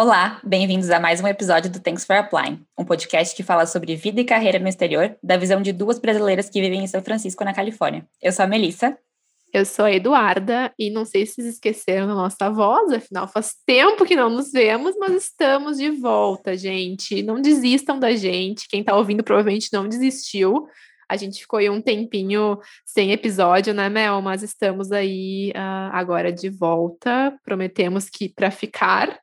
Olá, bem-vindos a mais um episódio do Thanks for Applying, um podcast que fala sobre vida e carreira no exterior, da visão de duas brasileiras que vivem em São Francisco, na Califórnia. Eu sou a Melissa. Eu sou a Eduarda e não sei se vocês esqueceram da nossa voz, afinal faz tempo que não nos vemos, mas estamos de volta, gente. Não desistam da gente. Quem está ouvindo provavelmente não desistiu. A gente ficou aí um tempinho sem episódio, né, Mel? Mas estamos aí uh, agora de volta. Prometemos que para ficar.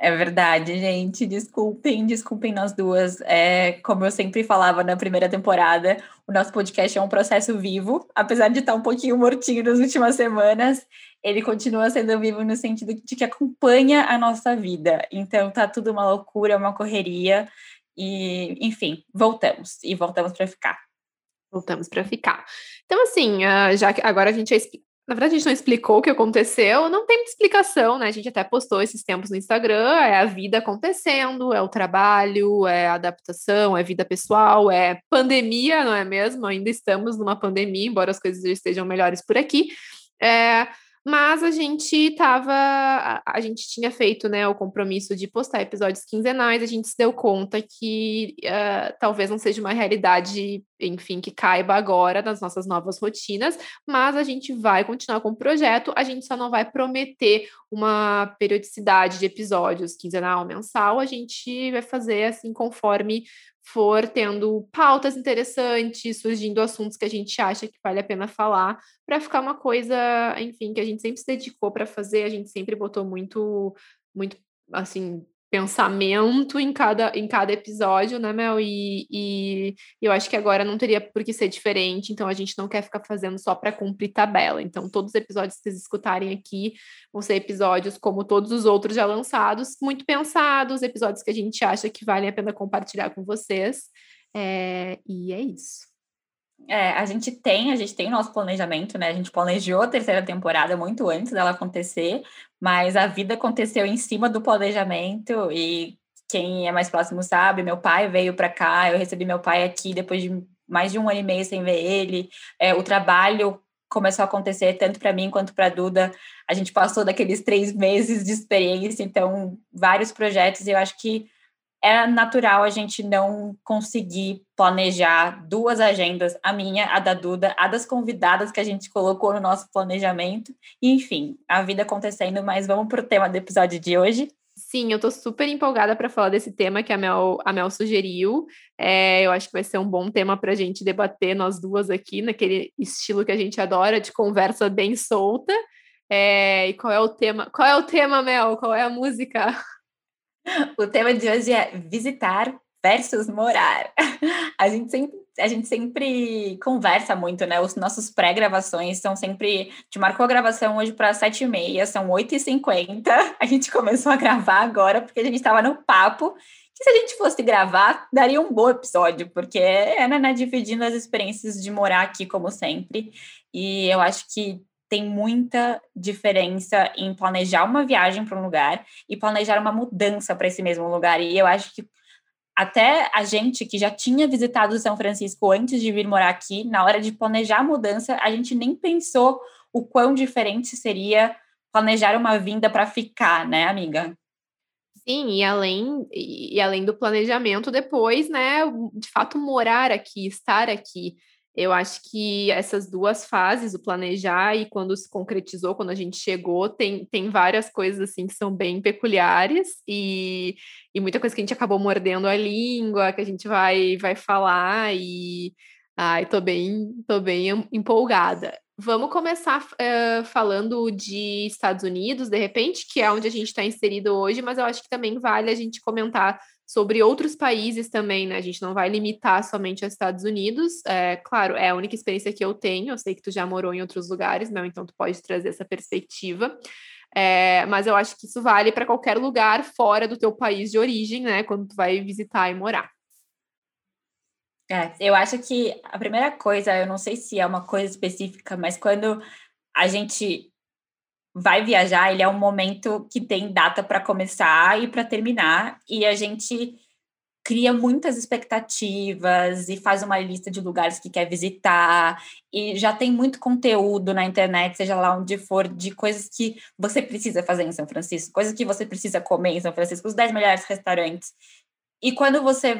É verdade, gente. Desculpem, desculpem nós duas. É, como eu sempre falava na primeira temporada, o nosso podcast é um processo vivo. Apesar de estar um pouquinho mortinho nas últimas semanas, ele continua sendo vivo no sentido de que acompanha a nossa vida. Então tá tudo uma loucura, uma correria. E, enfim, voltamos. E voltamos para ficar. Voltamos para ficar. Então, assim, ah, já que agora a gente na verdade, a gente não explicou o que aconteceu, não tem explicação, né? A gente até postou esses tempos no Instagram, é a vida acontecendo, é o trabalho, é a adaptação, é vida pessoal, é pandemia, não é mesmo? Ainda estamos numa pandemia, embora as coisas estejam melhores por aqui. É, mas a gente estava, a, a, gente tinha feito, né, o compromisso de postar episódios quinzenais, a gente se deu conta que uh, talvez não seja uma realidade, enfim, que caiba agora nas nossas novas rotinas, mas a gente vai continuar com o projeto, a gente só não vai prometer uma periodicidade de episódios quinzenal, mensal, a gente vai fazer assim conforme for tendo pautas interessantes, surgindo assuntos que a gente acha que vale a pena falar, para ficar uma coisa, enfim, que a gente sempre se dedicou para fazer, a gente sempre botou muito, muito, assim, pensamento em cada, em cada episódio, né, Mel? E, e, eu acho que agora não teria por que ser diferente, então a gente não quer ficar fazendo só para cumprir tabela. Então, todos os episódios que vocês escutarem aqui vão ser episódios como todos os outros já lançados, muito pensados, episódios que a gente acha que valem a pena compartilhar com vocês. É, e é isso. É, a gente tem, a gente tem o nosso planejamento, né? A gente planejou a terceira temporada muito antes dela acontecer, mas a vida aconteceu em cima do planejamento e quem é mais próximo sabe, meu pai veio para cá, eu recebi meu pai aqui depois de mais de um ano e meio sem ver ele. É, o trabalho começou a acontecer tanto para mim quanto para Duda. A gente passou daqueles três meses de experiência, então vários projetos. E eu acho que é natural a gente não conseguir planejar duas agendas, a minha, a da Duda, a das convidadas que a gente colocou no nosso planejamento. Enfim, a vida acontecendo, mas vamos para o tema do episódio de hoje. Sim, eu tô super empolgada para falar desse tema que a Mel, a Mel sugeriu. É, eu acho que vai ser um bom tema para a gente debater, nós duas aqui, naquele estilo que a gente adora, de conversa bem solta. É, e qual é o tema? Qual é o tema, Mel? Qual é a música? O tema de hoje é visitar versus morar. A gente sempre, a gente sempre conversa muito, né? Os nossos pré-gravações são sempre. Te marcou a gravação hoje para sete e meia, são oito e cinquenta. A gente começou a gravar agora porque a gente estava no papo. Que se a gente fosse gravar, daria um bom episódio, porque é, né, dividindo as experiências de morar aqui, como sempre. E eu acho que tem muita diferença em planejar uma viagem para um lugar e planejar uma mudança para esse mesmo lugar. E eu acho que até a gente que já tinha visitado São Francisco antes de vir morar aqui, na hora de planejar a mudança, a gente nem pensou o quão diferente seria planejar uma vinda para ficar, né, amiga? Sim, e além, e além do planejamento, depois, né, de fato, morar aqui, estar aqui. Eu acho que essas duas fases, o planejar e quando se concretizou, quando a gente chegou, tem, tem várias coisas assim que são bem peculiares e, e muita coisa que a gente acabou mordendo a língua, que a gente vai, vai falar e ai, tô bem, tô bem empolgada. Vamos começar uh, falando de Estados Unidos, de repente, que é onde a gente está inserido hoje, mas eu acho que também vale a gente comentar sobre outros países também, né? A gente não vai limitar somente aos Estados Unidos. É, claro, é a única experiência que eu tenho. Eu sei que tu já morou em outros lugares, não? Então tu pode trazer essa perspectiva. É, mas eu acho que isso vale para qualquer lugar fora do teu país de origem, né? Quando tu vai visitar e morar. É, eu acho que a primeira coisa, eu não sei se é uma coisa específica, mas quando a gente vai viajar, ele é um momento que tem data para começar e para terminar, e a gente cria muitas expectativas e faz uma lista de lugares que quer visitar e já tem muito conteúdo na internet, seja lá onde for, de coisas que você precisa fazer em São Francisco, coisas que você precisa comer em São Francisco, os 10 melhores restaurantes. E quando você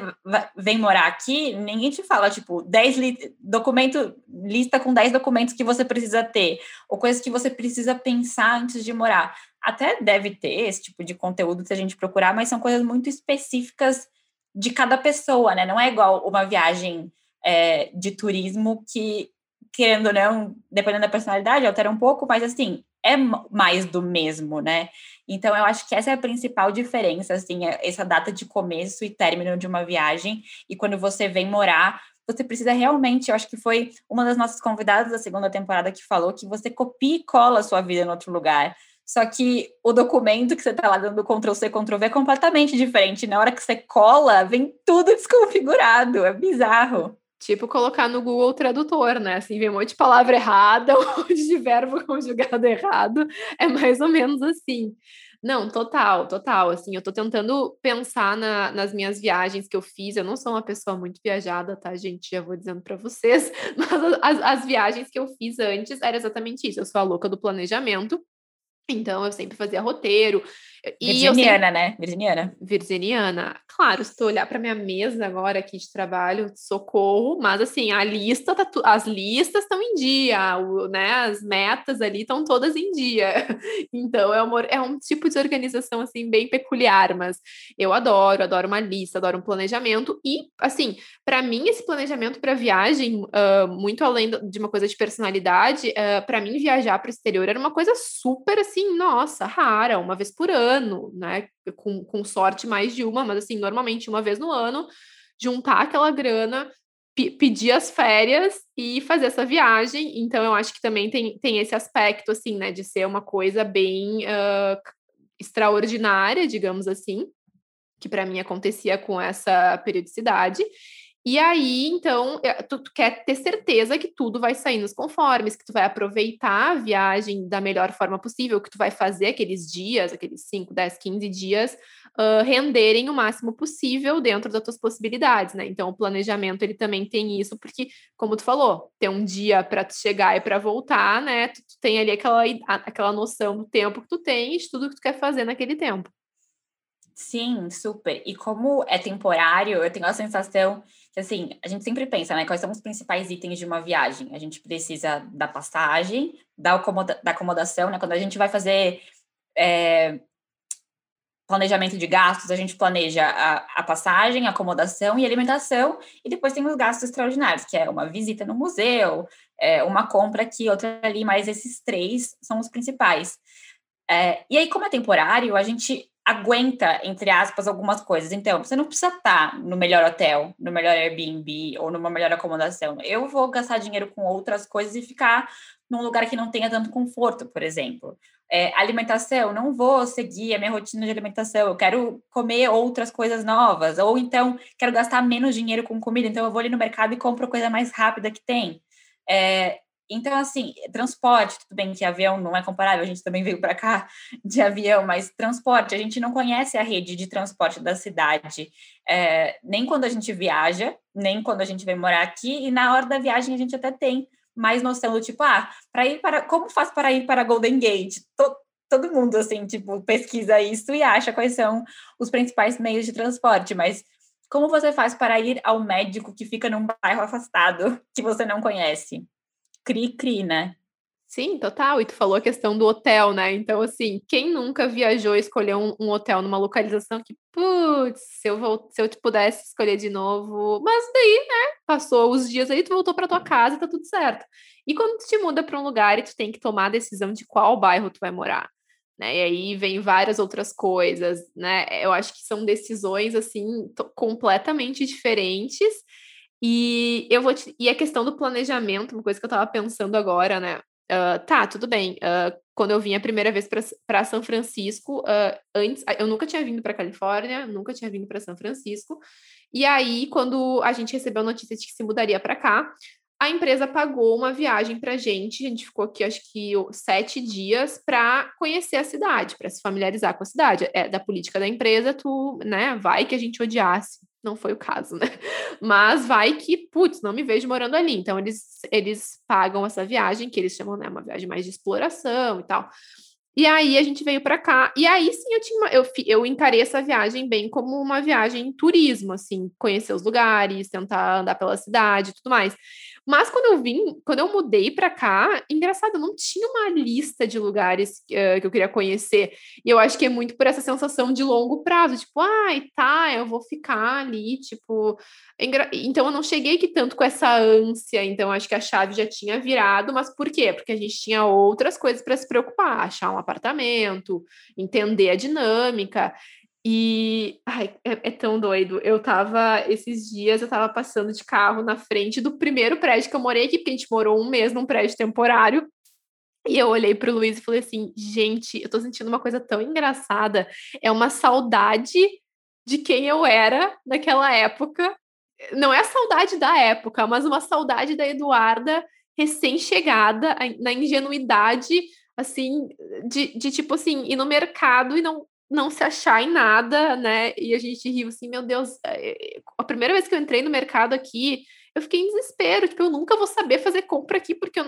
vem morar aqui, ninguém te fala, tipo, 10 li documento, lista com 10 documentos que você precisa ter, ou coisas que você precisa pensar antes de morar. Até deve ter esse tipo de conteúdo se a gente procurar, mas são coisas muito específicas de cada pessoa, né? Não é igual uma viagem é, de turismo que, querendo ou não, dependendo da personalidade, altera um pouco, mas assim, é mais do mesmo, né? Então, eu acho que essa é a principal diferença, assim, é essa data de começo e término de uma viagem, e quando você vem morar, você precisa realmente, eu acho que foi uma das nossas convidadas da segunda temporada que falou que você copia e cola a sua vida em outro lugar. Só que o documento que você está lá dando Ctrl C, Ctrl V é completamente diferente. Na hora que você cola, vem tudo desconfigurado. É bizarro. Tipo colocar no Google Tradutor, né? Assim, vem um monte de palavra errada, um monte de verbo conjugado errado. É mais ou menos assim. Não, total, total. Assim, eu tô tentando pensar na, nas minhas viagens que eu fiz. Eu não sou uma pessoa muito viajada, tá, gente? Já vou dizendo para vocês. Mas as, as viagens que eu fiz antes era exatamente isso. Eu sou a louca do planejamento. Então, eu sempre fazia roteiro. Virginiana, sempre... né? Virginiana. Virginiana. Claro, se tu olhar para minha mesa agora aqui de trabalho, socorro, mas assim, a lista tá tu... as listas estão em dia, o, né? As metas ali estão todas em dia. Então, é, uma, é um tipo de organização assim bem peculiar, mas eu adoro, adoro uma lista, adoro um planejamento e assim, para mim esse planejamento para viagem, uh, muito além de uma coisa de personalidade, uh, para mim viajar para o exterior era uma coisa super assim, nossa, rara, uma vez por ano ano, né? Com, com sorte mais de uma, mas assim, normalmente uma vez no ano, juntar aquela grana, pedir as férias e fazer essa viagem. Então, eu acho que também tem, tem esse aspecto, assim, né, de ser uma coisa bem uh, extraordinária, digamos assim, que para mim acontecia com essa periodicidade. E aí, então, eh, tu, tu, quer ter certeza que tudo vai sair nos conformes, que tu vai aproveitar a viagem da melhor forma possível, que tu vai fazer aqueles dias, aqueles 5, 10, 15 dias, uh, renderem o máximo possível dentro das tuas possibilidades, né? Então, o planejamento, ele também tem isso, porque, como tu falou, ter um dia para tu chegar e para voltar, né? Tu, tu, tem ali aquela, aquela noção do tempo que tu tem e de tudo que tu quer fazer naquele tempo. Sim, super. E como é temporário, eu tenho a sensação que, assim, a gente sempre pensa, né? Quais são os principais itens de uma viagem? A gente precisa da passagem, da, acomoda da acomodação, né? Quando a gente vai fazer é, planejamento de gastos, a gente planeja a, a, passagem, a acomodação e alimentação, e depois tem os gastos extraordinários, que é uma visita no museu, é, uma compra aqui, outra ali, mas esses três são os principais. É, e aí, como é temporário, a gente aguenta, entre aspas, algumas coisas. Então, você não precisa estar no melhor hotel, no melhor Airbnb ou numa melhor acomodação. Eu vou gastar dinheiro com outras coisas e ficar num lugar que não tenha tanto conforto, por exemplo. É, alimentação, não vou seguir a minha rotina de alimentação, eu quero comer outras coisas novas, ou então quero gastar menos dinheiro com comida, então eu vou ali no mercado e compro a coisa mais rápida que tem. É, então, assim, transporte, tudo bem que avião não é comparável, a gente também veio para cá de avião, mas transporte, a gente não conhece a rede de transporte da cidade, é, nem quando a gente viaja, nem quando a gente vem morar aqui, e na hora da viagem a gente até tem mais noção do tipo, ah, para ir para, como faz para ir para Golden Gate? Tô, todo mundo, assim, tipo, pesquisa isso e acha quais são os principais meios de transporte, mas como você faz para ir ao médico que fica num bairro afastado que você não conhece? Cri-cri, né? Sim, total. E tu falou a questão do hotel, né? Então, assim, quem nunca viajou e escolheu um, um, hotel numa localização que, putz, se eu, vou, se eu pudesse escolher de novo. Mas daí, né? Passou os dias aí, tu voltou para tua casa e tá tudo certo. E quando tu te muda para um lugar e tu tem que tomar a decisão de qual bairro tu vai morar, né? E aí vem várias outras coisas, né? Eu acho que são decisões, assim, completamente diferentes e eu vou te... e a questão do planejamento, uma coisa que eu estava pensando agora, né? Uh, tá, tudo bem. Uh, quando eu vim a primeira vez para São Francisco, uh, antes eu nunca tinha vindo para Califórnia, nunca tinha vindo para São Francisco. E aí, quando a gente recebeu a notícia de que se mudaria para cá, a empresa pagou uma viagem para gente. A gente ficou aqui, acho que sete dias para conhecer a cidade, para se familiarizar com a cidade. É da política da empresa, tu, né? Vai que a gente odiasse não foi o caso, né? Mas vai que, putz, não me vejo morando ali. Então, eles, eles pagam essa viagem, que eles chamam, né, uma viagem mais de exploração e tal. E aí a gente veio para cá. E aí sim eu tinha uma, eu, eu encarei essa viagem bem como uma viagem turismo, assim, conhecer os lugares, tentar andar pela cidade e tudo mais. Mas quando eu vim, quando eu mudei para cá, engraçado, eu não tinha uma lista de lugares uh, que eu queria conhecer. E eu acho que é muito por essa sensação de longo prazo, tipo, ai, tá, eu vou ficar ali, tipo. Então eu não cheguei que tanto com essa ânsia, então acho que a chave já tinha virado, mas por quê? Porque a gente tinha outras coisas para se preocupar, achar um apartamento, entender a dinâmica. E ai, é, é, tão doido. Eu tava, esses dias, eu tava passando de carro na frente do primeiro prédio que eu morei aqui, porque a gente morou um mês num prédio temporário. E eu olhei pro Luiz e falei assim: gente, eu tô sentindo uma coisa tão engraçada. É uma saudade de quem eu era naquela época. Não é a saudade da época, mas uma saudade da Eduarda recém-chegada, na ingenuidade, assim, de, de tipo assim, ir no mercado e não não se achar em nada, né? E a gente riu assim, meu Deus, é, a primeira vez que eu entrei no mercado aqui, eu fiquei em desespero, tipo, eu nunca vou saber fazer compra aqui, porque eu,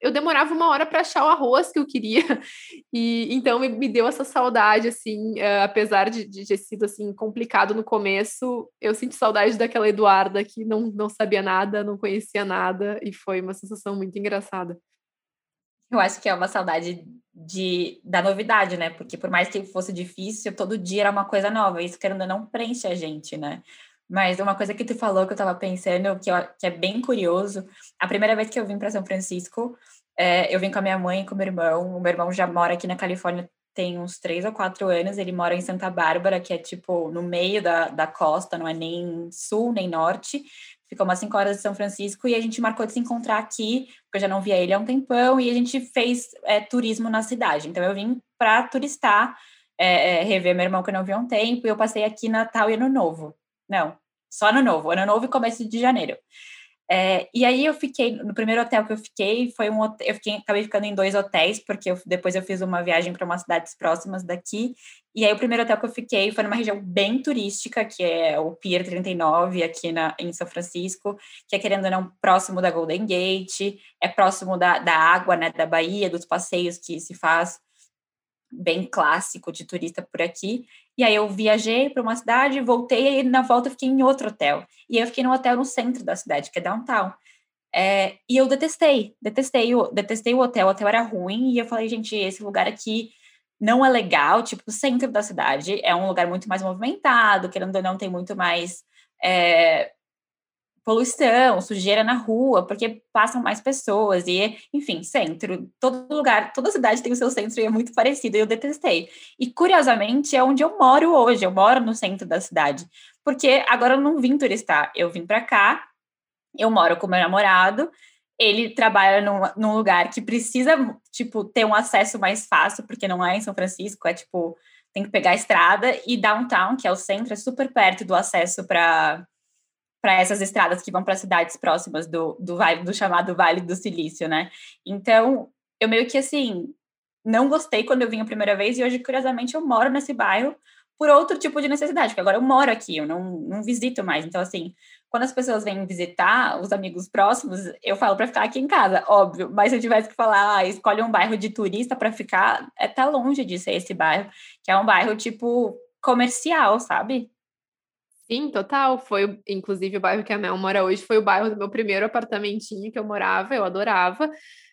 eu demorava uma hora para achar o arroz que eu queria. E então me, me deu essa saudade, assim, uh, apesar de, de ter sido assim complicado no começo, eu senti saudade daquela Eduarda que não, não sabia nada, não conhecia nada, e foi uma sensação muito engraçada. Eu acho que é uma saudade de, da novidade, né? Porque por mais que fosse difícil, todo dia era uma coisa nova. Isso, querendo não, preenche a gente, né? Mas uma coisa que tu falou que eu tava pensando, que, eu, que é bem curioso, a primeira vez que eu vim para São Francisco, é, eu vim com a minha mãe e com o meu irmão. O meu irmão já mora aqui na Califórnia tem uns três ou quatro anos. Ele mora em Santa Bárbara, que é tipo no meio da, da costa, não é nem sul nem norte ficou umas 5 horas de São Francisco e a gente marcou de se encontrar aqui, porque eu já não via ele há um tempão, e a gente fez é, turismo na cidade. Então eu vim para turistar, é, é, rever meu irmão que eu não via há um tempo, e eu passei aqui Natal e Ano Novo. Não, só Ano Novo, Ano Novo e começo de janeiro. É, e aí eu fiquei, no primeiro hotel que eu fiquei, foi um eu fiquei, acabei ficando em dois hotéis, porque eu, depois eu fiz uma viagem para umas cidades próximas daqui, e aí o primeiro hotel que eu fiquei foi numa região bem turística, que é o Pier 39, aqui na, em São Francisco, que é querendo ou não próximo da Golden Gate, é próximo da, da água, né, da Bahia, dos passeios que se faz bem clássico de turista por aqui. E aí eu viajei para uma cidade, voltei e na volta fiquei em outro hotel. E eu fiquei num hotel no centro da cidade, que é downtown. É, e eu detestei, detestei, o, detestei o hotel, o hotel era ruim, e eu falei, gente, esse lugar aqui não é legal, tipo, o centro da cidade é um lugar muito mais movimentado, querendo ou não, tem muito mais é, poluição, sujeira na rua, porque passam mais pessoas e, enfim, centro, todo lugar, toda cidade tem o seu centro e é muito parecido, e eu detestei. E curiosamente é onde eu moro hoje, eu moro no centro da cidade, porque agora eu não vim turistar, eu vim para cá, eu moro com meu namorado, ele trabalha num, num lugar que precisa, tipo, ter um acesso mais fácil, porque não é em São Francisco, é tipo, tem que pegar a estrada, e downtown, que é o centro, é super perto do acesso para para essas estradas que vão para cidades próximas do, do, do chamado Vale do Silício, né? Então, eu meio que assim, não gostei quando eu vim a primeira vez e hoje, curiosamente, eu moro nesse bairro por outro tipo de necessidade, porque agora eu moro aqui, eu não, não visito mais. Então, assim, quando as pessoas vêm visitar os amigos próximos, eu falo para ficar aqui em casa, óbvio, mas se eu tivesse que falar, ah, escolhe um bairro de turista para ficar, é tá longe de ser esse bairro, que é um bairro tipo comercial, sabe? Sim, total. Foi, inclusive, o bairro que a Mel mora hoje foi o bairro do meu primeiro apartamentinho que eu morava, eu adorava.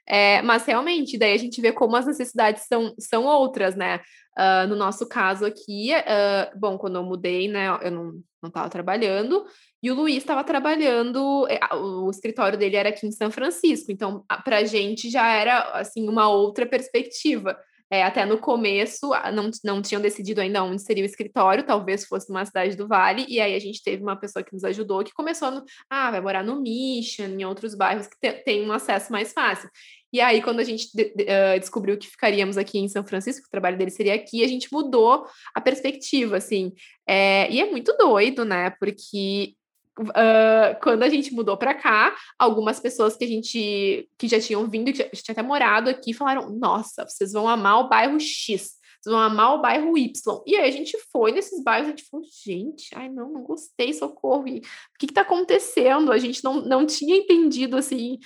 É, mas realmente, daí a gente vê como as necessidades são, são outras, né? Uh, no nosso caso aqui, uh, bom, quando eu mudei, né, eu não estava trabalhando, e o Luiz estava trabalhando, é, o escritório dele era aqui em São Francisco, então para a gente já era assim uma outra perspectiva. É, até no começo, não, não tinham decidido ainda onde seria o escritório, talvez fosse numa cidade do Vale, e aí a gente teve uma pessoa que nos ajudou, que começou no, ah, vai morar no Mission, em outros bairros que te, tem um acesso mais fácil. E aí, quando a gente de, de, uh, descobriu que ficaríamos aqui em São Francisco, o trabalho dele seria aqui, a gente mudou a perspectiva, assim. É, e é muito doido, né? Porque Uh, quando a gente mudou para cá, algumas pessoas que a gente que já tinham vindo, que já, tinha até morado aqui, falaram: Nossa, vocês vão amar o bairro X. vocês vão amar o bairro Y. E aí a gente foi nesses bairros, a gente falou, gente, ai não, não gostei, socorro. E, o que que tá acontecendo? A gente não, não tinha entendido, assim,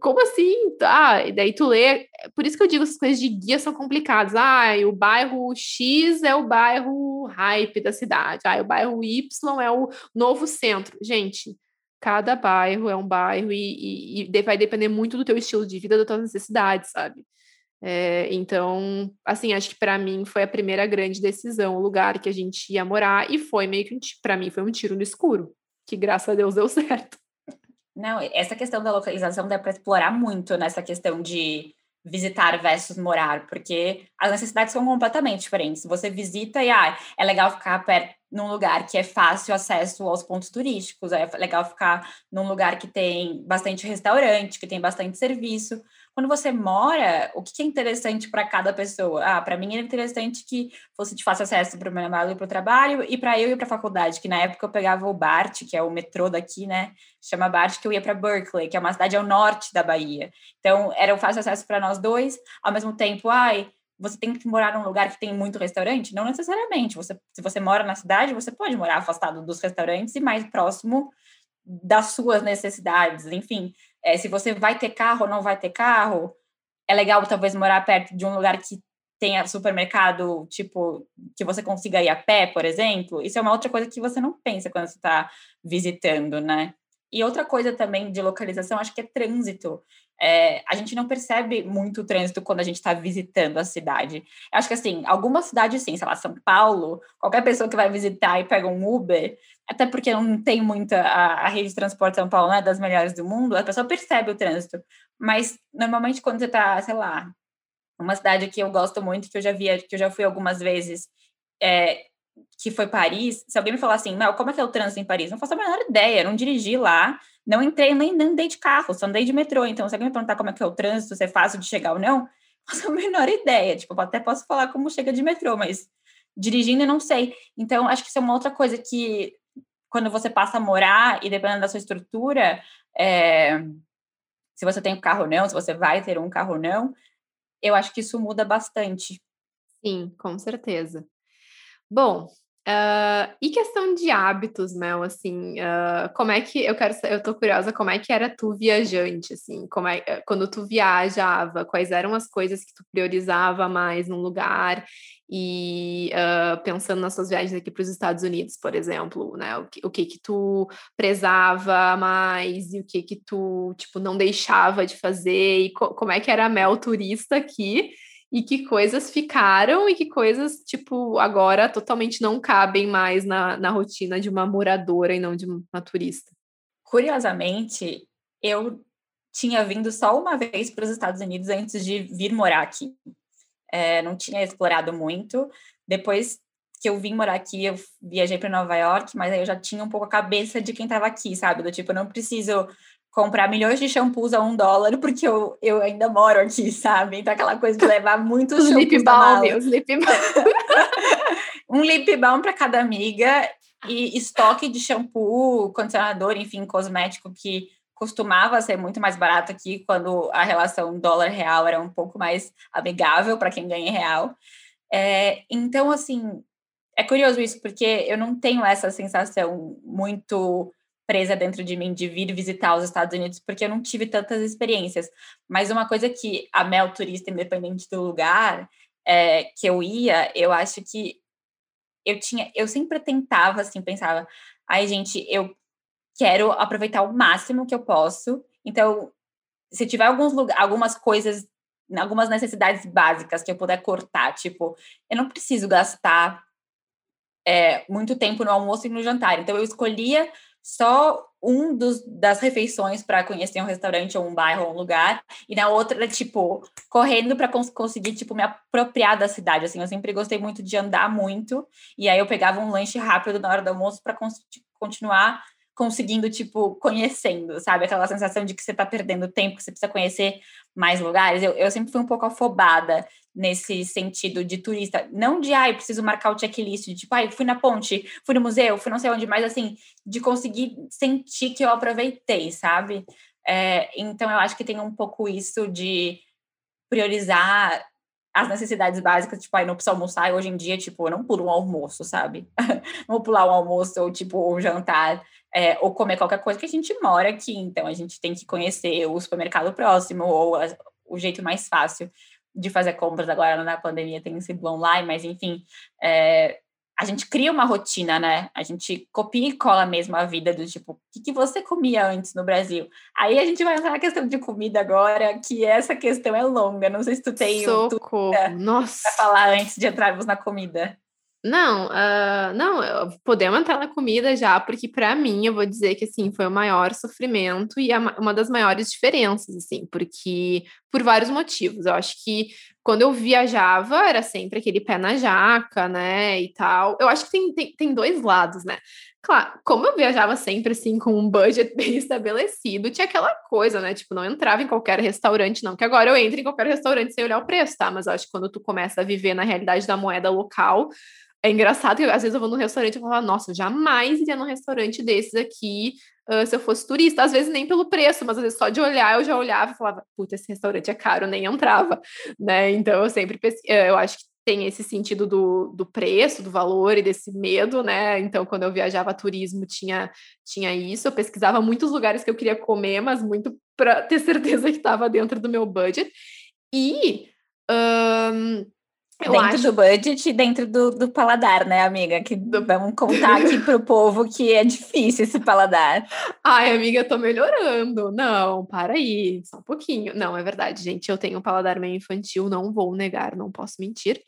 como assim? Ah, e daí tu lê, por isso que eu digo, essas coisas de guia são complicadas. Ah, o bairro X é o bairro hype da cidade. Ah, o bairro Y é o novo centro. Gente, cada bairro é um bairro e, e, e vai depender muito do teu estilo de vida, das tuas necessidades, sabe? É, então, assim, acho que para mim foi a primeira grande decisão, o lugar que a gente ia morar, e foi meio que, para mim, foi um tiro no escuro, que graças a Deus deu certo. Não, essa questão da localização dá para explorar muito nessa questão de visitar versus morar, porque as necessidades são completamente diferentes. Você visita e ah, é legal ficar perto num lugar que é fácil acesso aos pontos turísticos, é legal ficar num lugar que tem bastante restaurante, que tem bastante serviço. Quando você mora, o que é interessante para cada pessoa? Ah, para mim era interessante que fosse de fácil acesso para o meu namorado e para o trabalho, e para eu ir para a faculdade, que na época eu pegava o BART, que é o metrô daqui, né? Chama BART, que eu ia para Berkeley, que é uma cidade ao norte da Bahia. Então, era um fácil acesso para nós dois, ao mesmo tempo, ai, você tem que morar num lugar que tem muito restaurante? Não necessariamente. Você, se você mora na cidade, você pode morar afastado dos restaurantes e mais próximo das suas necessidades, enfim. É, se você vai ter carro ou não vai ter carro, é legal talvez morar perto de um lugar que tenha supermercado, tipo, que você consiga ir a pé, por exemplo. Isso é uma outra coisa que você não pensa quando você está visitando, né? E outra coisa também de localização, acho que é trânsito. É, a gente não percebe muito o trânsito quando a gente está visitando a cidade. Eu acho que, assim, algumas cidades, sim, sei lá, São Paulo, qualquer pessoa que vai visitar e pega um Uber, até porque não tem muita. A, a rede de transporte São Paulo não é das melhores do mundo, a pessoa percebe o trânsito. Mas, normalmente, quando você está, sei lá, uma cidade que eu gosto muito, que eu já vi, que eu já fui algumas vezes, é, que foi Paris, se alguém me falar assim, Mel, como é que é o trânsito em Paris? Não faço a menor ideia, não dirigi lá, não entrei, nem, nem andei de carro, só andei de metrô. Então, se alguém me perguntar como é que é o trânsito, se é fácil de chegar ou não, não faço a menor ideia. Tipo, até posso falar como chega de metrô, mas dirigindo eu não sei. Então, acho que isso é uma outra coisa que, quando você passa a morar, e dependendo da sua estrutura, é, se você tem carro ou não, se você vai ter um carro ou não, eu acho que isso muda bastante. Sim, com certeza. Bom, uh, e questão de hábitos, Mel, assim, uh, como é que, eu quero, eu tô curiosa, como é que era tu viajante, assim, como é, eh, quando tu viajava, quais eram as coisas que tu priorizava mais num lugar, e uh, pensando nas suas viagens aqui para os Estados Unidos, por exemplo, né, o que, o que que tu prezava mais, e o que que tu, tipo, não deixava de fazer, e co como é que era a Mel turista aqui, e que coisas ficaram e que coisas, tipo, agora totalmente não cabem mais na, na rotina de uma moradora e não de uma turista. Curiosamente, eu tinha vindo só uma vez para os Estados Unidos antes de vir morar aqui. É, não tinha explorado muito. Depois que eu vim morar aqui, eu viajei para Nova York, mas aí eu já tinha um pouco a cabeça de quem estava aqui, sabe? Do tipo, eu não preciso comprar milhões de shampoos a um dólar, porque eu, eu ainda moro aqui, sabe? Então, aquela coisa de levar muitos shampoos lip balm, meus lip balm. um lip balm para cada amiga e estoque de shampoo, condicionador, enfim, cosmético que costumava ser muito mais barato aqui quando a relação dólar-real era um pouco mais amigável para quem ganha real. É, então, assim, é curioso isso, porque eu não tenho essa sensação muito presa dentro de mim de vir visitar os Estados Unidos, porque eu não tive tantas experiências. Mas uma coisa que a Mel Turista, independente do lugar é, que eu ia, eu acho que eu tinha, eu sempre tentava, assim, pensava, ai, gente, eu quero aproveitar o máximo que eu posso. Então, se tiver alguns algumas coisas, algumas necessidades básicas que eu puder cortar, tipo, eu não preciso gastar é, muito tempo no almoço e no jantar. Então, eu escolhia só um dos, das refeições para conhecer um restaurante ou um bairro ou um lugar, e na outra, tipo, correndo para cons conseguir, tipo, me apropriar da cidade, assim, eu sempre gostei muito de andar muito, e aí eu pegava um lanche rápido na hora do almoço para continuar conseguindo, tipo, conhecendo, sabe? Aquela sensação de que você está perdendo tempo, que você precisa conhecer mais lugares. Eu, eu sempre fui um pouco afobada nesse sentido de turista. Não de, ai, preciso marcar o checklist, de tipo, ai, fui na ponte, fui no museu, fui não sei onde, mas assim, de conseguir sentir que eu aproveitei, sabe? É, então, eu acho que tem um pouco isso de priorizar as necessidades básicas, tipo, aí não precisa almoçar, e hoje em dia, tipo, eu não pulo um almoço, sabe? não vou pular um almoço, ou tipo, um jantar, é, ou comer qualquer coisa, que a gente mora aqui, então a gente tem que conhecer o supermercado próximo, ou a, o jeito mais fácil de fazer compras agora na pandemia tem sido online, mas enfim, é, a gente cria uma rotina, né? A gente copia e cola mesmo a vida do tipo, o que, que você comia antes no Brasil? Aí a gente vai entrar na questão de comida agora, que essa questão é longa. Não sei se tu tem Socorro. Nossa. Pra falar antes de entrarmos na comida. Não, uh, não, podemos entrar na comida já, porque para mim eu vou dizer que assim foi o maior sofrimento e uma das maiores diferenças, assim, porque por vários motivos. Eu acho que quando eu viajava era sempre aquele pé na jaca, né, e tal. Eu acho que tem, tem, tem dois lados, né? Claro, como eu viajava sempre assim com um budget bem estabelecido, tinha aquela coisa, né? Tipo, não entrava em qualquer restaurante, não, que agora eu entro em qualquer restaurante sem olhar o preço, tá? Mas eu acho que quando tu começa a viver na realidade da moeda local, é engraçado que às vezes eu vou num restaurante e falo, nossa, eu jamais iria num restaurante desses aqui uh, se eu fosse turista. Às vezes nem pelo preço, mas às vezes só de olhar eu já olhava e falava, puta, esse restaurante é caro, nem entrava, né? Então eu sempre, eu acho que tem esse sentido do, do preço, do valor e desse medo, né? Então, quando eu viajava turismo, tinha, tinha isso. Eu pesquisava muitos lugares que eu queria comer, mas muito para ter certeza que estava dentro do meu budget. E um, eu dentro acho... do budget e dentro do, do paladar, né, amiga? Que vamos contar aqui pro povo que é difícil esse paladar. Ai, amiga, eu tô melhorando. Não, para aí, só um pouquinho. Não, é verdade, gente. Eu tenho um paladar meio infantil, não vou negar, não posso mentir.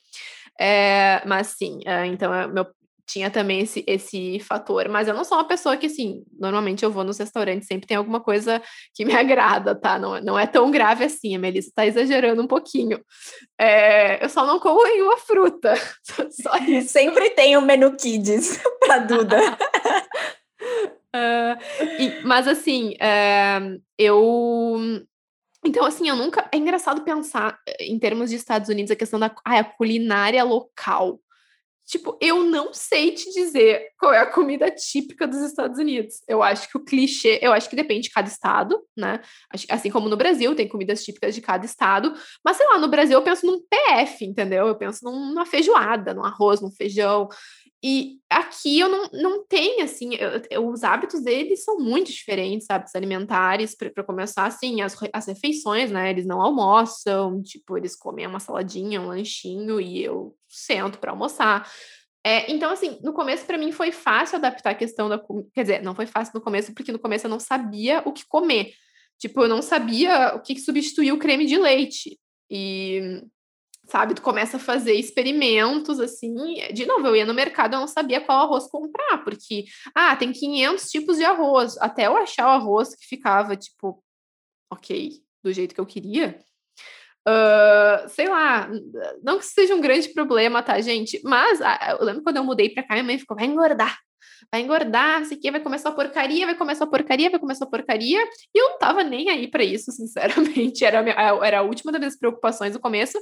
É, mas sim, é, então é, meu, tinha também esse, esse fator, mas eu não sou uma pessoa que, assim, normalmente eu vou nos restaurantes, sempre tem alguma coisa que me agrada, tá? Não, não é tão grave assim, a Melissa tá exagerando um pouquinho. É, eu só não como nenhuma fruta, só isso. Sempre tem um menu kids pra Duda. uh, e, mas, assim, uh, eu... Então, assim, eu nunca... É engraçado pensar, eh, em termos de Estados Unidos, a questão da ah, a culinária local. Tipo, eu não sei te dizer qual é a comida típica dos Estados Unidos. Eu acho que o clichê, eu acho que depende de cada estado, né? Assim como no Brasil, tem comidas típicas de cada estado. Mas, sei lá, no Brasil eu penso num PF, entendeu? Eu penso numa feijoada, num arroz, num feijão. E aqui eu não, não tenho, assim, eu, eu, os hábitos deles são muito diferentes, hábitos alimentares, para começar, assim, as, as refeições, né? Eles não almoçam, tipo, eles comem uma saladinha, um lanchinho, e eu sento para almoçar. É, então, assim, no começo para mim foi fácil adaptar a questão da Quer dizer, não foi fácil no começo, porque no começo eu não sabia o que comer. Tipo, eu não sabia o que, que substituía o creme de leite. E sabe? Tu começa a fazer experimentos, assim. De novo, eu ia no mercado, eu não sabia qual arroz comprar, porque, ah, tem 500 tipos de arroz. Até eu achar o arroz que ficava, tipo, ok, do jeito que eu queria. Uh, sei lá, não que seja um grande problema, tá, gente? Mas eu lembro quando eu mudei pra cá, minha mãe ficou, vai engordar, vai engordar, não sei o que, vai começar a porcaria, vai começar a porcaria, vai começar a porcaria. E eu não tava nem aí para isso, sinceramente. Era a, minha, era a última das minhas preocupações no começo.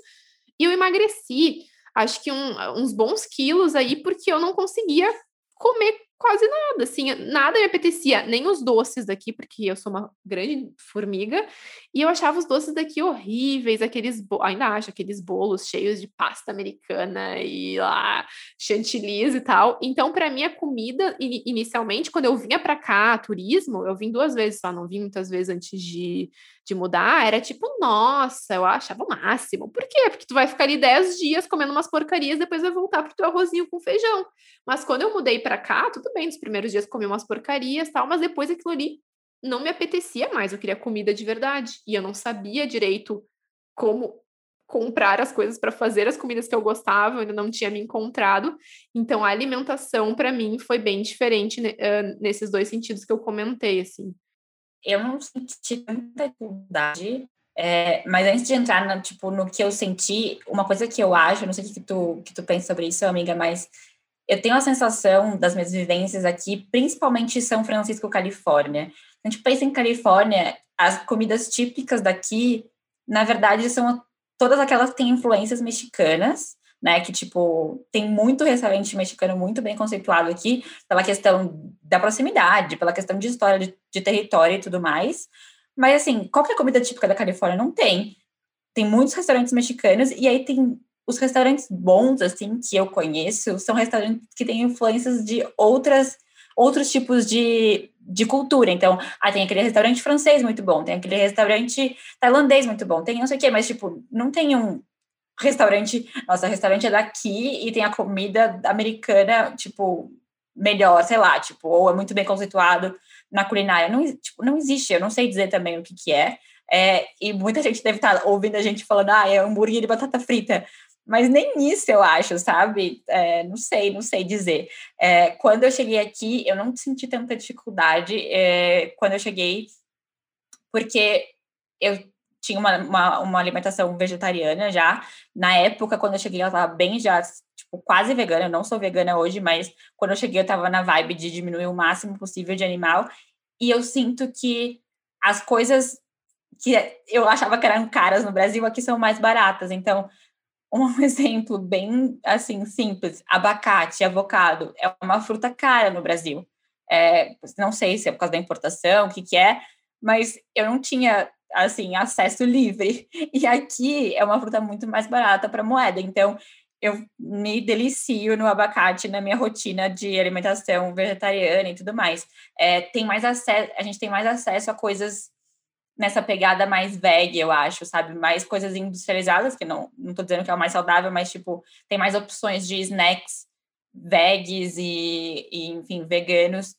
E eu emagreci, acho que um, uns bons quilos aí, porque eu não conseguia comer quase nada, assim, nada me apetecia, nem os doces daqui, porque eu sou uma grande formiga, e eu achava os doces daqui horríveis, aqueles, ainda acho, aqueles bolos cheios de pasta americana e lá, chantilly e tal. Então, para mim, a comida, inicialmente, quando eu vinha para cá, turismo, eu vim duas vezes só, não vim muitas vezes antes de, de mudar, era tipo, nossa, eu achava o máximo. Por quê? Porque tu vai ficar ali 10 dias comendo umas porcarias, depois vai voltar pro teu arrozinho com feijão. Mas quando eu mudei para cá, tudo bem, nos primeiros dias comi umas porcarias tal, mas depois aquilo ali não me apetecia mais, eu queria comida de verdade. E eu não sabia direito como comprar as coisas para fazer as comidas que eu gostava, eu ainda não tinha me encontrado. Então a alimentação para mim foi bem diferente uh, nesses dois sentidos que eu comentei assim eu não senti tanta dificuldade, é, mas antes de entrar no, tipo, no que eu senti, uma coisa que eu acho, não sei o que tu, que tu pensa sobre isso, amiga, mas eu tenho a sensação das minhas vivências aqui, principalmente em São Francisco, Califórnia. A gente pensa em Califórnia, as comidas típicas daqui, na verdade, são todas aquelas que têm influências mexicanas, né? Que, tipo, tem muito restaurante mexicano muito bem conceituado aqui, pela questão da proximidade, pela questão de história de, de território e tudo mais. Mas, assim, qualquer comida típica da Califórnia não tem. tem muitos restaurantes mexicanos, e aí tem os restaurantes bons, assim, que eu conheço, são restaurantes que têm influências de outras, outros tipos de, de cultura. Então, ah, tem aquele restaurante francês muito bom, tem aquele restaurante tailandês muito bom, tem não sei o quê, mas, tipo, não tem um restaurante, nossa, restaurante é daqui e tem a comida americana, tipo, melhor, sei lá, tipo, ou é muito bem conceituado na culinária. Não, tipo, não existe, eu não sei dizer também o que que é, é, e muita gente deve estar ouvindo a gente falando, ah, é hambúrguer de batata frita. Mas nem isso eu acho, sabe? É, não sei, não sei dizer. É, quando eu cheguei aqui, eu não senti tanta dificuldade é, quando eu cheguei, porque eu tinha uma, uma, uma, alimentação vegetariana já. Na época, quando eu cheguei, eu estava bem já, tipo, quase vegana. Eu não sou vegana hoje, mas quando eu cheguei, eu estava na vibe de diminuir o máximo possível de animal. E eu sinto que as coisas que eu achava que eram caras no Brasil, aqui são mais baratas. Então, um exemplo bem assim simples: abacate, avocado é uma fruta cara no Brasil. É, não sei se é por causa da importação, o que, que é, mas eu não tinha assim acesso livre. E aqui é uma fruta muito mais barata para moeda. Então eu me delicio no abacate na minha rotina de alimentação vegetariana e tudo mais. É, tem mais acesso, a gente tem mais acesso a coisas nessa pegada mais veg, eu acho, sabe? Mais coisas industrializadas, que não, não tô dizendo que é o mais saudável, mas, tipo, tem mais opções de snacks vegs e, e enfim, veganos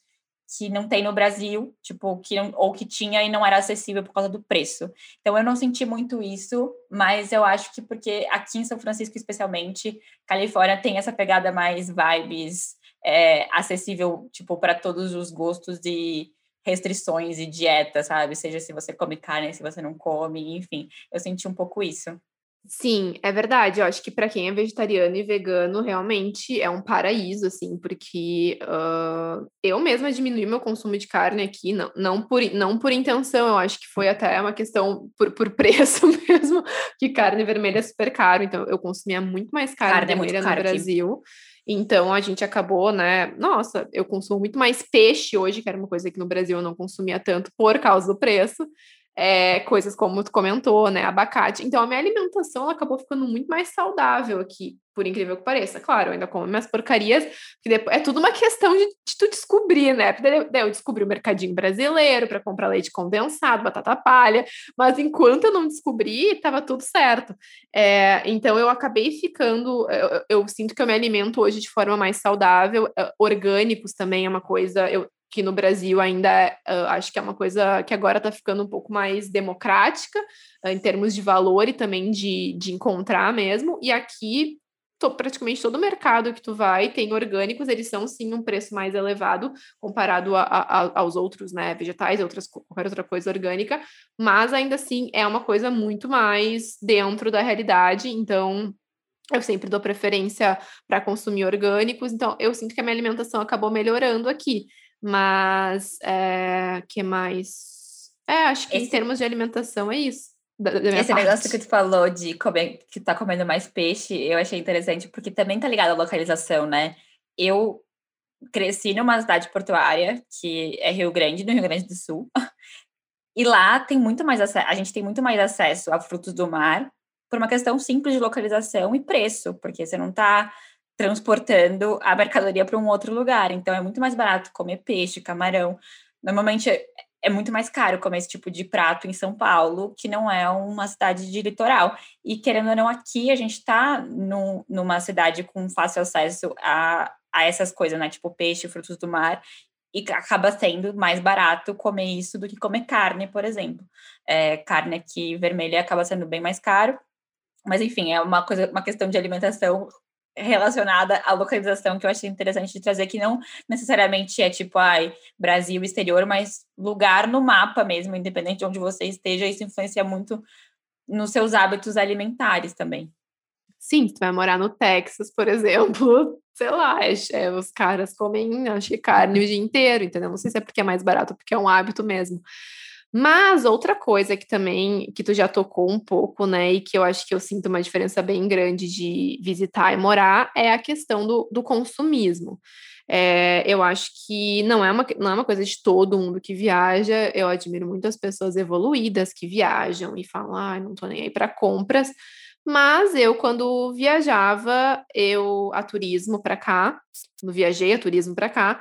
que não tem no Brasil, tipo, que não, ou que tinha e não era acessível por causa do preço. Então eu não senti muito isso, mas eu acho que porque aqui em São Francisco, especialmente, Califórnia tem essa pegada mais vibes é, acessível, tipo, para todos os gostos e restrições e dieta, sabe? Seja se você come carne, se você não come, enfim. Eu senti um pouco isso. Sim, é verdade. Eu acho que para quem é vegetariano e vegano, realmente é um paraíso, assim, porque uh, eu mesma diminui meu consumo de carne aqui, não, não, por, não por intenção, eu acho que foi até uma questão por, por preço mesmo, que carne vermelha é super caro, então eu consumia muito mais carne, carne vermelha é no Brasil. Aqui. Então a gente acabou, né? Nossa, eu consumo muito mais peixe hoje, que era uma coisa que no Brasil eu não consumia tanto por causa do preço é, coisas como tu comentou, né, abacate. Então, a minha alimentação acabou ficando muito mais saudável aqui, por incrível que pareça. Claro, eu ainda como minhas porcarias, que depois, é tudo uma questão de, de tu descobrir, né? Daí eu descobri o mercadinho brasileiro para comprar leite condensado, batata palha, mas enquanto eu não descobri, estava tudo certo. É, então, eu acabei ficando, eu, eu, sinto que eu me alimento hoje de forma mais saudável, orgânicos também é uma coisa, eu que no Brasil ainda uh, acho que é uma coisa que agora está ficando um pouco mais democrática uh, em termos de valor e também de, de encontrar mesmo. E aqui praticamente todo mercado que tu vai tem orgânicos, eles são sim um preço mais elevado comparado a, a, aos outros, né, vegetais, outras qualquer outra coisa orgânica, mas ainda assim é uma coisa muito mais dentro da realidade. Então eu sempre dou preferência para consumir orgânicos, então eu sinto que a minha alimentação acabou melhorando aqui. Mas, é, que mais? É, acho que Esse... em termos de alimentação é isso. Da, da Esse parte. negócio que tu falou de comer, que tá comendo mais peixe, eu achei interessante, porque também tá ligado à localização, né? Eu cresci numa cidade portuária, que é Rio Grande, no Rio Grande do Sul. E lá tem muito mais acesso, a gente tem muito mais acesso a frutos do mar por uma questão simples de localização e preço, porque você não está transportando a mercadoria para um outro lugar. Então é muito mais barato comer peixe, camarão. Normalmente é, é muito mais caro comer esse tipo de prato em São Paulo, que não é uma cidade de litoral. E querendo ou não, aqui a gente está numa cidade com fácil acesso a, a essas coisas, né? Tipo peixe, frutos do mar. E acaba sendo mais barato comer isso do que comer carne, por exemplo. É, carne aqui vermelha acaba sendo bem mais caro. Mas enfim, é uma coisa, uma questão de alimentação relacionada à localização que eu achei interessante de trazer, que não necessariamente é tipo, ai, Brasil, exterior, mas lugar no mapa mesmo, independente de onde você esteja, isso influencia muito nos seus hábitos alimentares também. Sim, tu vai morar no Texas, por exemplo, sei lá, é, é, os caras comem, acho que carne o dia inteiro, entendeu? Não sei se é porque é mais barato, porque é um hábito mesmo. Mas outra coisa que também, que tu já tocou um pouco, né, e que eu acho que eu sinto uma diferença bem grande de visitar e morar, é a questão do, do consumismo. É, eu acho que não é, uma, não é uma coisa de todo mundo que viaja. Eu admiro muito as pessoas evoluídas que viajam e falam, ah, não tô nem aí para compras. Mas eu, quando viajava, eu a turismo para cá, quando viajei a turismo para cá,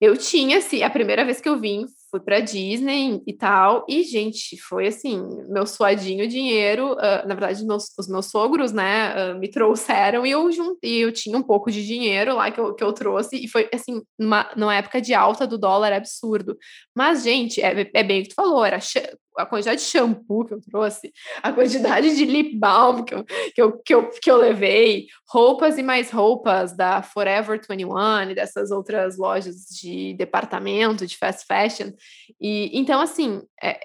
eu tinha, assim, a primeira vez que eu vim fui para Disney e tal, e gente, foi assim, meu suadinho dinheiro, uh, na verdade, meus, os meus sogros, né, uh, me trouxeram e eu, juntei, eu tinha um pouco de dinheiro lá que eu, que eu trouxe, e foi assim, numa, numa época de alta do dólar absurdo. Mas, gente, é, é bem o que tu falou, era a quantidade de shampoo que eu trouxe, a quantidade de lip balm que eu, que eu, que eu, que eu levei, roupas e mais roupas da Forever 21 e dessas outras lojas de departamento, de fast fashion. E então, assim, é,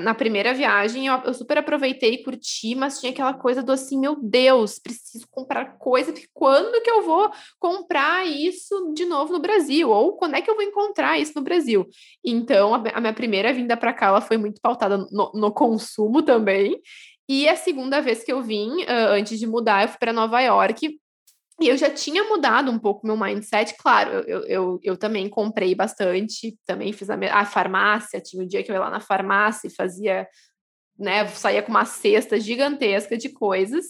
na primeira viagem eu, eu, super aproveitei e curti, mas tinha aquela coisa do assim, meu Deus, preciso comprar coisa, quando que eu vou comprar isso de novo no Brasil? Ou quando é que eu vou encontrar isso no Brasil? Então, a, a minha primeira vinda para cá, ela foi muito pautada no, no, consumo também. E a segunda vez que eu vim, uh, antes de mudar, eu fui para Nova York e eu já tinha mudado um pouco meu mindset, claro, eu, eu, eu também comprei bastante, também fiz a, a farmácia, tinha um dia que eu ia lá na farmácia e fazia, né, saía com uma cesta gigantesca de coisas,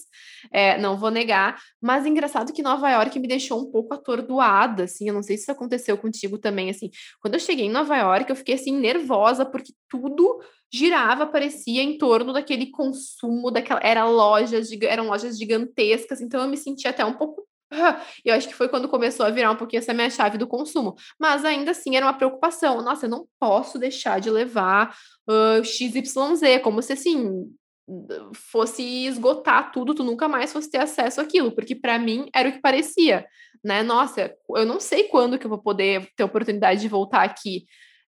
é, não vou negar, mas engraçado que Nova York me deixou um pouco atordoada, assim, eu não sei se isso aconteceu contigo também, assim, quando eu cheguei em Nova York, eu fiquei, assim, nervosa, porque tudo girava, parecia em torno daquele consumo, daquela, era lojas, eram lojas gigantescas, então eu me sentia até um pouco eu acho que foi quando começou a virar um pouquinho essa minha chave do consumo. Mas ainda assim era uma preocupação. Nossa, eu não posso deixar de levar uh, XYZ, como se assim fosse esgotar tudo, tu nunca mais fosse ter acesso àquilo, porque para mim era o que parecia, né? Nossa, eu não sei quando que eu vou poder ter oportunidade de voltar aqui.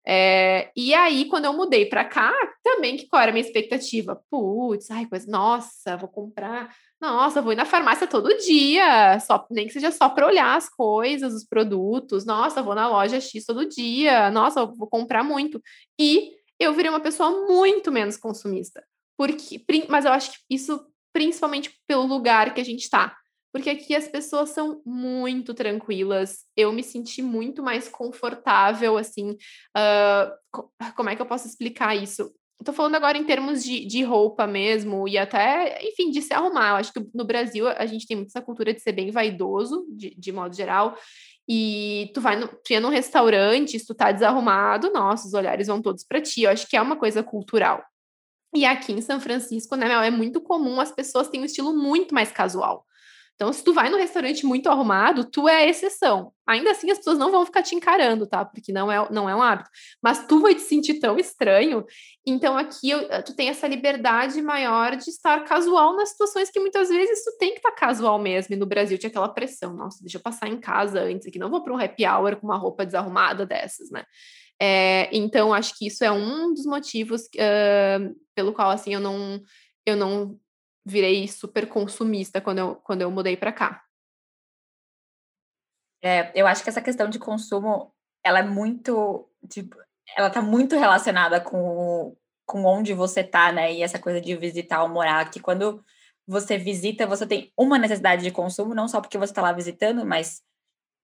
É, e aí, quando eu mudei para cá, também, que qual era a minha expectativa? Putz, ai, coisa, nossa, vou comprar nossa, vou ir na farmácia todo dia, só nem que seja só para olhar as coisas, os produtos. Nossa, vou na loja X todo dia. Nossa, vou comprar muito. E eu virei uma pessoa muito menos consumista. Porque, mas eu acho que isso principalmente pelo lugar que a gente está. Porque aqui as pessoas são muito tranquilas. Eu me senti muito mais confortável, assim. Uh, como é que eu posso explicar isso? Estou falando agora em termos de, de roupa mesmo e até, enfim, de se arrumar. Eu acho que no Brasil a gente tem muito essa cultura de ser bem vaidoso, de, de modo geral. E tu vai no, tu ia num restaurante, se tu tá desarrumado, nossa, os olhares vão todos para ti. Eu acho que é uma coisa cultural. E aqui em São Francisco, né, Mel, é muito comum as pessoas têm um estilo muito mais casual. Então, se tu vai num restaurante muito arrumado, tu é a exceção. Ainda assim, as pessoas não vão ficar te encarando, tá? Porque não é, não é um hábito. Mas tu vai te sentir tão estranho. Então, aqui eu, tu tem essa liberdade maior de estar casual nas situações que muitas vezes tu tem que estar casual mesmo. E no Brasil tinha aquela pressão. Nossa, deixa eu passar em casa antes aqui. Não vou para um happy hour com uma roupa desarrumada dessas, né? É, então, acho que isso é um dos motivos uh, pelo qual, assim, eu não, eu não virei super consumista quando eu, quando eu mudei para cá. É, eu acho que essa questão de consumo, ela é muito, tipo, ela tá muito relacionada com, com onde você tá, né? E essa coisa de visitar ou morar, que quando você visita, você tem uma necessidade de consumo, não só porque você está lá visitando, mas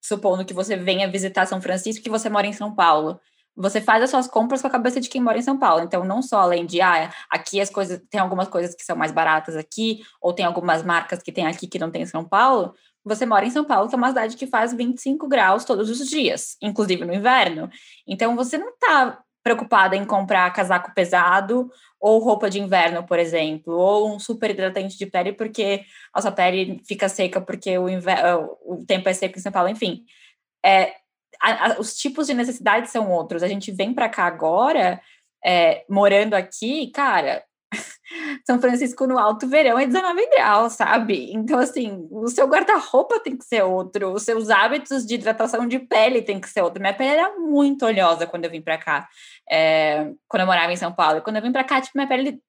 supondo que você venha visitar São Francisco, que você mora em São Paulo você faz as suas compras com a cabeça de quem mora em São Paulo. Então, não só além de, ah, aqui as coisas, tem algumas coisas que são mais baratas aqui, ou tem algumas marcas que tem aqui que não tem em São Paulo, você mora em São Paulo, que é uma cidade que faz 25 graus todos os dias, inclusive no inverno. Então, você não está preocupada em comprar casaco pesado ou roupa de inverno, por exemplo, ou um super hidratante de pele porque a sua pele fica seca porque o, inverno, o tempo é seco em São Paulo, enfim. É, a, a, os tipos de necessidades são outros. A gente vem para cá agora, é, morando aqui, cara. São Francisco no alto verão é 19 graus, sabe? Então, assim, o seu guarda-roupa tem que ser outro, os seus hábitos de hidratação de pele tem que ser outro. Minha pele era muito oleosa quando eu vim para cá, é, quando eu morava em São Paulo. E quando eu vim para cá, tipo, minha pele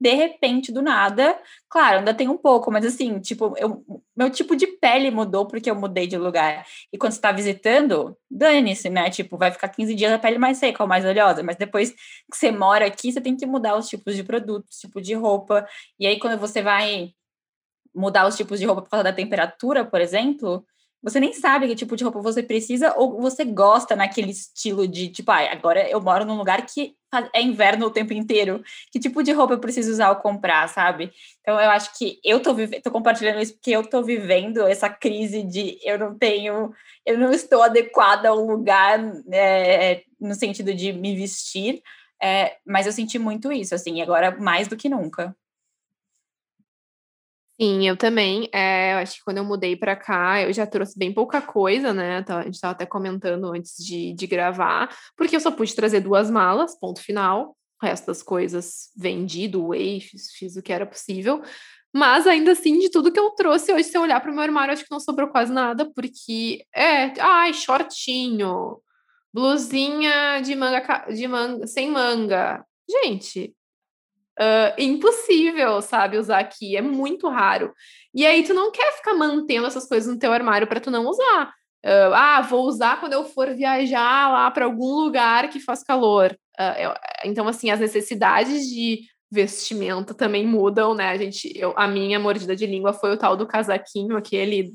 de repente, do nada. Claro, ainda tem um pouco, mas assim, tipo, eu, meu tipo de pele mudou porque eu mudei de lugar. E quando você está visitando, dane-se, né? Tipo, vai ficar 15 dias a pele mais seca ou mais oleosa, mas depois que você mora aqui, você tem que mudar os tipos de produtos, tipo de roupa. E aí, quando você vai mudar os tipos de roupa por causa da temperatura, por exemplo, você nem sabe que tipo de roupa você precisa ou você gosta naquele estilo de, tipo, ah, agora eu moro num lugar que é inverno o tempo inteiro. Que tipo de roupa eu preciso usar ou comprar, sabe? Então eu acho que eu tô, vivendo, tô compartilhando isso porque eu tô vivendo essa crise de eu não tenho, eu não estou adequada ao lugar é, no sentido de me vestir. É, mas eu senti muito isso, assim, agora mais do que nunca. Sim, eu também. É, eu acho que quando eu mudei para cá, eu já trouxe bem pouca coisa, né? Tá, a gente estava até comentando antes de, de gravar, porque eu só pude trazer duas malas, ponto final. O resto das coisas vendi, doei, fiz, fiz o que era possível. Mas ainda assim, de tudo que eu trouxe hoje, se eu olhar para o meu armário, acho que não sobrou quase nada, porque é, ai, shortinho, blusinha de manga, de manga sem manga. Gente, Uh, impossível, sabe, usar aqui, é muito raro. E aí tu não quer ficar mantendo essas coisas no teu armário para tu não usar. Uh, ah, vou usar quando eu for viajar lá para algum lugar que faz calor. Uh, eu, então, assim, as necessidades de vestimenta também mudam, né? A gente, eu, a minha mordida de língua foi o tal do casaquinho, aquele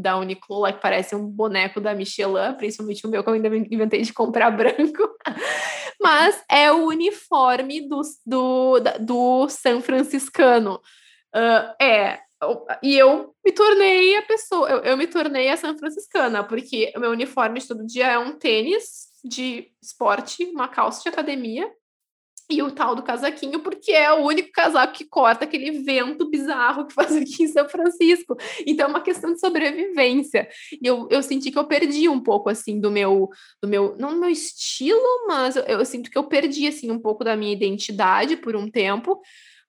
da Uniqlo, que parece um boneco da Michelin, principalmente o meu que eu ainda inventei de comprar branco. Mas é o uniforme do, do, do San Franciscano. Uh, é, e eu me tornei a pessoa, eu, eu me tornei a San Franciscana, porque o meu uniforme de todo dia é um tênis de esporte, uma calça de academia e o tal do casaquinho, porque é o único casaco que corta aquele vento bizarro que faz aqui em São Francisco. Então é uma questão de sobrevivência. E eu, eu senti que eu perdi um pouco, assim, do meu, do meu, não do meu estilo, mas eu, eu sinto que eu perdi, assim, um pouco da minha identidade por um tempo,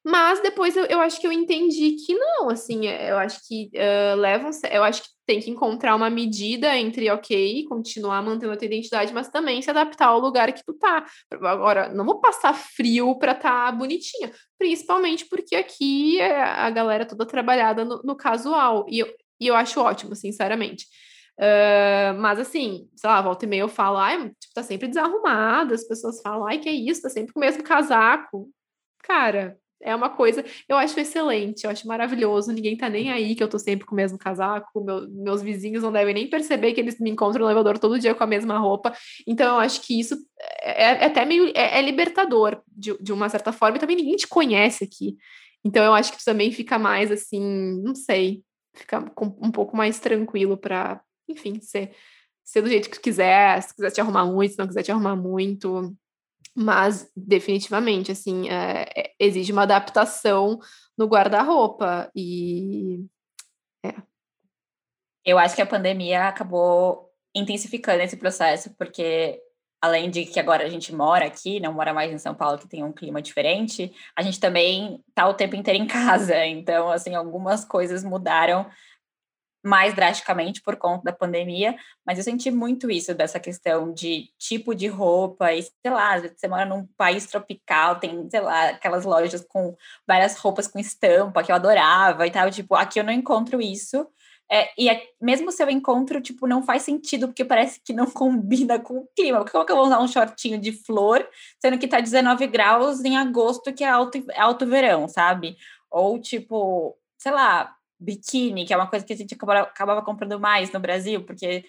mas depois eu, eu acho que eu entendi que não, assim, é, eu acho que uh, levam, eu acho que tem que encontrar uma medida entre, ok, continuar mantendo a tua identidade, mas também se adaptar ao lugar que tu tá. Agora, não vou passar frio para tá bonitinha, principalmente porque aqui é a galera toda trabalhada no, no casual, e eu, e eu acho ótimo, sinceramente. Uh, mas assim, sei lá, volta e meia eu falo, ai, tipo, tá sempre desarrumada, as pessoas falam, ai, que é isso, tá sempre com o mesmo casaco. Cara, é uma coisa, eu acho excelente, eu acho maravilhoso, ninguém tá nem aí que eu tô sempre com o mesmo casaco, meu, meus vizinhos não devem nem perceber que eles me encontram no elevador todo dia com a mesma roupa, então eu acho que isso é, é até meio, é, é, libertador, de, de uma certa forma, e também ninguém te conhece aqui, então eu acho que tu também fica mais assim, não sei, fica um pouco mais tranquilo para, enfim, ser, ser do jeito que tu quiser, se quiser te arrumar muito, se não quiser te arrumar muito, mas definitivamente assim é, é, exige uma adaptação no guarda-roupa e é. eu acho que a pandemia acabou intensificando esse processo porque além de que agora a gente mora aqui não mora mais em São Paulo que tem um clima diferente a gente também tá o tempo inteiro em casa então assim algumas coisas mudaram mais drasticamente por conta da pandemia, mas eu senti muito isso dessa questão de tipo de roupa e, sei lá, você mora num país tropical, tem, sei lá, aquelas lojas com várias roupas com estampa que eu adorava e tal, tipo, aqui eu não encontro isso. É, e é, mesmo se eu encontro, tipo, não faz sentido, porque parece que não combina com o clima. Porque como que eu vou usar um shortinho de flor, sendo que tá 19 graus em agosto, que é alto, alto verão, sabe? Ou, tipo, sei lá, biquíni, que é uma coisa que a gente acabava, acabava comprando mais no Brasil, porque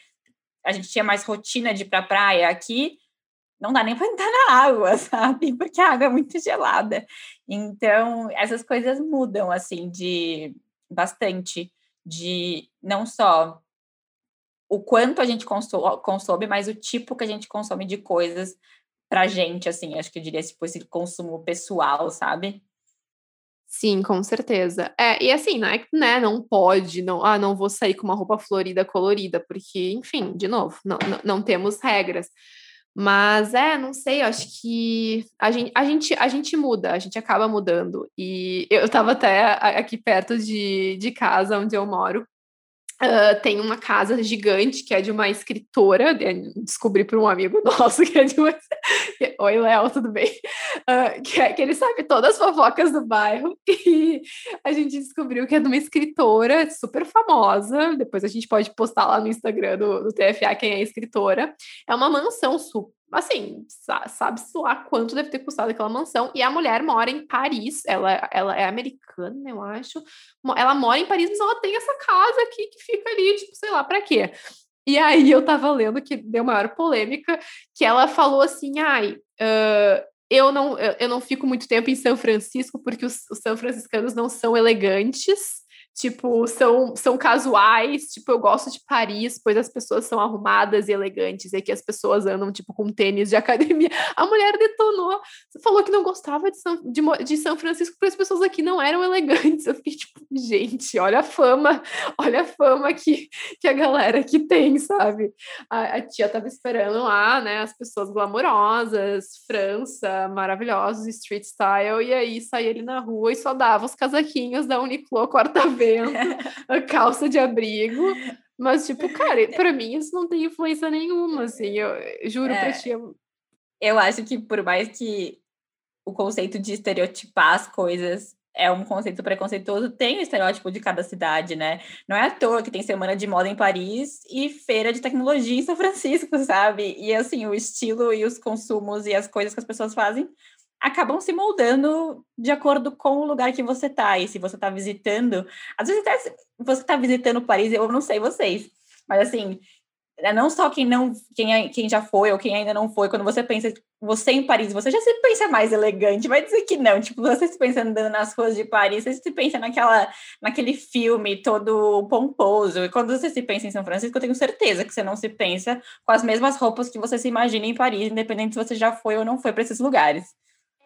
a gente tinha mais rotina de ir para praia aqui, não dá nem para entrar na água, sabe? Porque a água é muito gelada. Então, essas coisas mudam, assim, de bastante, de não só o quanto a gente consome, mas o tipo que a gente consome de coisas pra gente, assim, acho que eu diria, tipo, esse consumo pessoal, sabe? Sim, com certeza. É, e assim, não é que, né, não pode, não, ah, não vou sair com uma roupa florida, colorida, porque, enfim, de novo, não, não, não temos regras. Mas é, não sei, acho que a gente, a, gente, a gente muda, a gente acaba mudando. E eu estava até aqui perto de, de casa onde eu moro, Uh, tem uma casa gigante que é de uma escritora, descobri por um amigo nosso que é de uma. Oi, Léo, tudo bem? uh, que, é, que ele sabe todas as fofocas do bairro. E a gente descobriu que é de uma escritora super famosa. Depois a gente pode postar lá no Instagram do, do TFA quem é a escritora. É uma mansão super assim, sabe-se lá quanto deve ter custado aquela mansão. E a mulher mora em Paris, ela, ela é americana, eu acho. Ela mora em Paris, mas ela tem essa casa aqui que fica ali, tipo, sei lá, pra quê? E aí eu tava lendo que deu maior polêmica, que ela falou assim, ai, uh, eu não, eu não fico muito tempo em São Francisco porque os, os são franciscanos não são elegantes tipo, são, são casuais, tipo, eu gosto de Paris, pois as pessoas são arrumadas e elegantes, e aqui as pessoas andam, tipo, com tênis de academia. A mulher detonou, falou que não gostava de São, de, de São Francisco, porque as pessoas aqui não eram elegantes. Eu fiquei, tipo, gente, olha a fama, olha a fama que, que a galera aqui tem, sabe? A, a tia tava esperando lá, né, as pessoas glamurosas, França, maravilhosos, street style, e aí saía ele na rua e só dava os casaquinhos da Uniqlo quarta-vez a calça de abrigo. Mas, tipo, cara, para mim isso não tem influência nenhuma, assim, eu, eu juro é, pra ti. Eu... eu acho que por mais que o conceito de estereotipar as coisas é um conceito preconceituoso, tem o estereótipo de cada cidade, né? Não é à toa que tem semana de moda em Paris e feira de tecnologia em São Francisco, sabe? E assim, o estilo e os consumos e as coisas que as pessoas fazem acabam se moldando de acordo com o lugar que você está. E se você está visitando, às vezes até você está visitando Paris, eu não sei vocês, mas assim, é não só quem não, quem, quem já foi ou quem ainda não foi, quando você pensa, você em Paris, você já se pensa mais elegante, vai dizer que não, tipo, você se pensa andando nas ruas de Paris, você se pensa naquela, naquele filme todo pomposo, e quando você se pensa em São Francisco, eu tenho certeza que você não se pensa com as mesmas roupas que você se imagina em Paris, independente se você já foi ou não foi para esses lugares.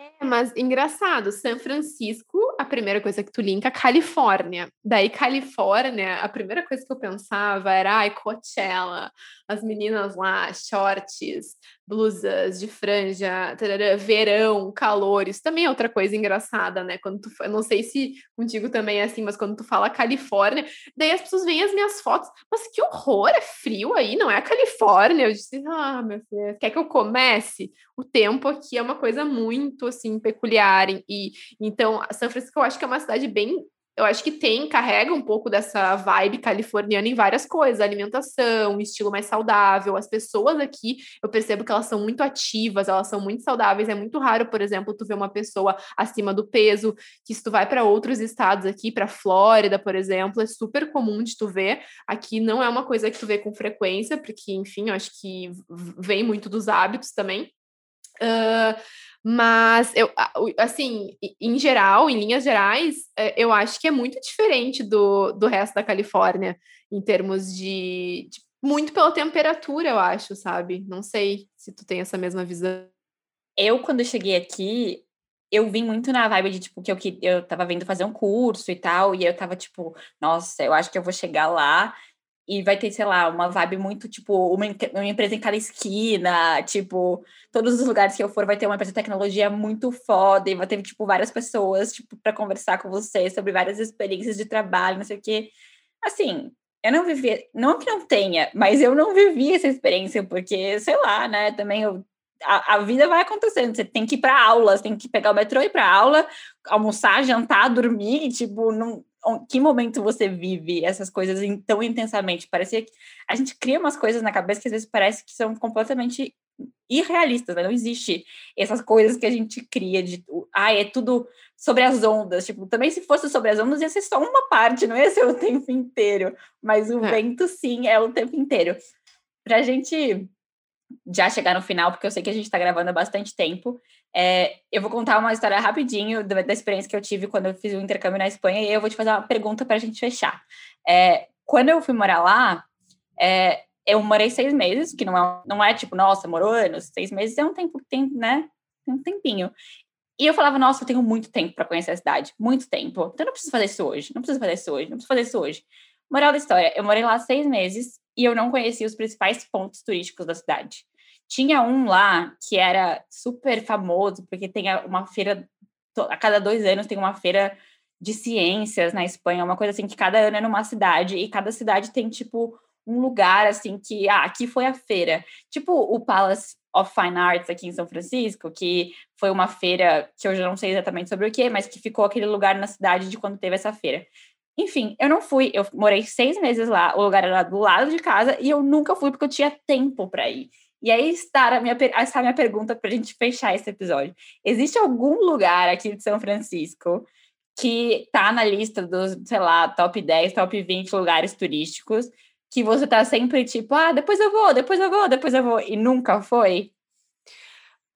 É, mas engraçado, São Francisco, a primeira coisa que tu linka, Califórnia. Daí, Califórnia, a primeira coisa que eu pensava era, ai, Coachella, as meninas lá, shorts, blusas de franja, tarará, verão, calor. Isso também é outra coisa engraçada, né? Quando tu, eu não sei se contigo também é assim, mas quando tu fala Califórnia, daí as pessoas veem as minhas fotos, mas que horror, é frio aí, não é a Califórnia. Eu disse, ah, meu filho, quer que eu comece? O tempo aqui é uma coisa muito, assim, peculiar. E, então, São Francisco eu acho que é uma cidade bem eu acho que tem, carrega um pouco dessa vibe californiana em várias coisas, alimentação, estilo mais saudável. As pessoas aqui, eu percebo que elas são muito ativas, elas são muito saudáveis. É muito raro, por exemplo, tu ver uma pessoa acima do peso, que se tu vai para outros estados aqui, para Flórida, por exemplo, é super comum de tu ver. Aqui não é uma coisa que tu vê com frequência, porque, enfim, eu acho que vem muito dos hábitos também. Uh, mas eu, assim, em geral, em linhas gerais, é, eu acho que é muito diferente do, do resto da Califórnia, em termos de, de muito pela temperatura, eu acho, sabe? Não sei se tu tem essa mesma visão. Eu, quando cheguei aqui, eu vim muito na vibe de, tipo, que eu, que eu tava vindo fazer um curso e tal, e eu tava, tipo, nossa, eu acho que eu vou chegar lá e vai ter, sei lá, uma vibe muito, tipo, uma, uma, empresa em cada esquina, tipo, todos os lugares que eu for vai ter uma empresa de tecnologia muito foda, e vai ter, tipo, várias pessoas, tipo, para conversar com você sobre várias experiências de trabalho, não sei o quê. Assim, eu não vivi, não que não tenha, mas eu não vivi essa experiência, porque, sei lá, né, também eu a, a, vida vai acontecendo. Você tem que ir para aula, você tem que pegar o metrô e ir para aula, almoçar, jantar, dormir, tipo, não, que momento você vive essas coisas tão intensamente? Parecia que a gente cria umas coisas na cabeça que às vezes parece que são completamente irrealistas, né? Não existe essas coisas que a gente cria de, ah, é tudo sobre as ondas. Tipo, também se fosse sobre as ondas ia ser só uma parte, não ia ser o tempo inteiro. Mas o é. vento sim é o tempo inteiro. Pra gente já chegar no final, porque eu sei que a gente está gravando há bastante tempo. É, eu vou contar uma história rapidinho da, da, experiência que eu tive quando eu fiz o intercâmbio na Espanha e eu vou te fazer uma pergunta para a gente fechar. É, quando eu fui morar lá, é, eu morei seis meses, que não é, não é tipo, nossa, morou anos, seis meses é um tempo, tem, né? Tem um tempinho. E eu falava, nossa, eu tenho muito tempo para conhecer a cidade, muito tempo. Então eu não preciso fazer isso hoje, não preciso fazer isso hoje, não preciso fazer isso hoje. Moral da história, eu morei lá seis meses e eu não conhecia os principais pontos turísticos da cidade. Tinha um lá que era super famoso, porque tem uma feira, a cada dois anos tem uma feira de ciências na Espanha, uma coisa assim que cada ano é numa cidade, e cada cidade tem, tipo, um lugar assim que, ah, aqui foi a feira. Tipo o Palace of Fine Arts aqui em São Francisco, que foi uma feira que eu já não sei exatamente sobre o que, mas que ficou aquele lugar na cidade de quando teve essa feira. Enfim, eu não fui, eu morei seis meses lá, o lugar era do lado de casa e eu nunca fui porque eu tinha tempo para ir. E aí está a minha, está a minha pergunta para a gente fechar esse episódio. Existe algum lugar aqui de São Francisco que tá na lista dos, sei lá, top 10, top 20 lugares turísticos que você tá sempre tipo, ah, depois eu vou, depois eu vou, depois eu vou, e nunca foi?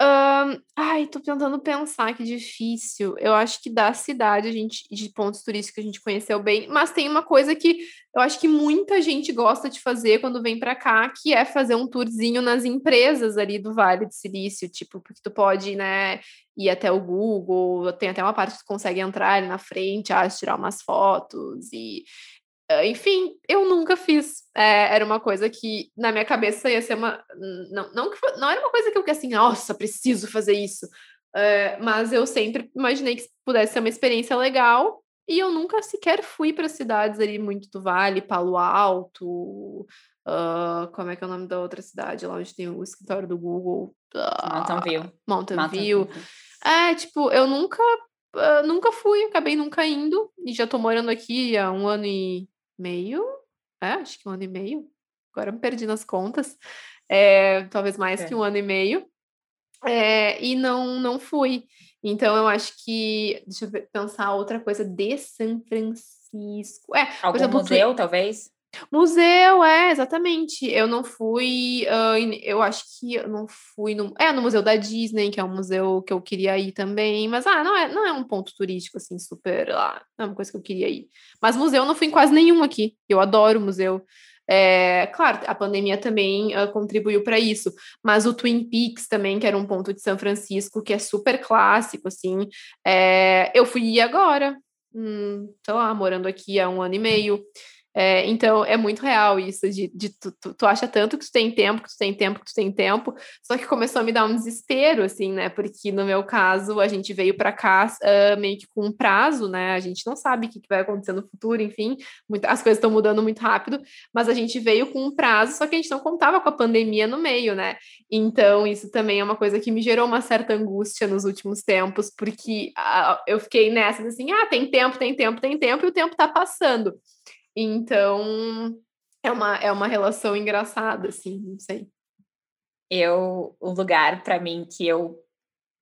Um, ai, tô tentando pensar que difícil. Eu acho que da cidade, a gente, de pontos turísticos, a gente conheceu bem, mas tem uma coisa que eu acho que muita gente gosta de fazer quando vem para cá, que é fazer um tourzinho nas empresas ali do Vale do Silício, tipo, porque tu pode, né, ir até o Google, tem até uma parte que tu consegue entrar ali na frente, ah, tirar umas fotos e enfim, eu nunca fiz. É, era uma coisa que na minha cabeça ia ser uma. Não, não, não era uma coisa que eu assim, nossa, preciso fazer isso. É, mas eu sempre imaginei que pudesse ser uma experiência legal. E eu nunca sequer fui para cidades ali muito do Vale, Palo Alto. Uh, como é que é o nome da outra cidade? Lá onde tem o escritório do Google. Uh, Mountain View. Mountain, Mountain View. View. É, tipo, eu nunca. Uh, nunca fui, acabei nunca indo, e já tô morando aqui há um ano e meio, é, acho que um ano e meio. Agora me perdi nas contas. É, talvez mais é. que um ano e meio. É, e não, não fui. Então, eu acho que. Deixa eu pensar outra coisa de São Francisco. É, Algum exemplo, museu, talvez? Museu, é, exatamente. Eu não fui, uh, eu acho que eu não fui no, é, no Museu da Disney, que é um museu que eu queria ir também, mas ah, não é, não é um ponto turístico assim super, ah, não é uma coisa que eu queria ir. Mas museu eu não fui em quase nenhum aqui. Eu adoro museu. É, claro, a pandemia também uh, contribuiu para isso, mas o Twin Peaks também, que era um ponto de São Francisco, que é super clássico, assim, é, eu fui agora, hum, sei lá, morando aqui há um ano e meio. É, então, é muito real isso de, de tu, tu, tu, acha tanto que tu tem tempo, que tu tem tempo, que tu tem tempo, só que começou a me dar um desespero, assim, né? Porque no meu caso, a gente veio para cá uh, meio que com um prazo, né? A gente não sabe o que, que vai acontecer no futuro, enfim, muito, as coisas estão mudando muito rápido, mas a gente veio com um prazo, só que a gente não contava com a pandemia no meio, né? Então, isso também é uma coisa que me gerou uma certa angústia nos últimos tempos, porque uh, eu fiquei nessa, assim, ah, tem tempo, tem tempo, tem tempo, e o tempo tá passando. Então, é uma, é uma relação engraçada, assim, não sei. Eu, o lugar para mim que eu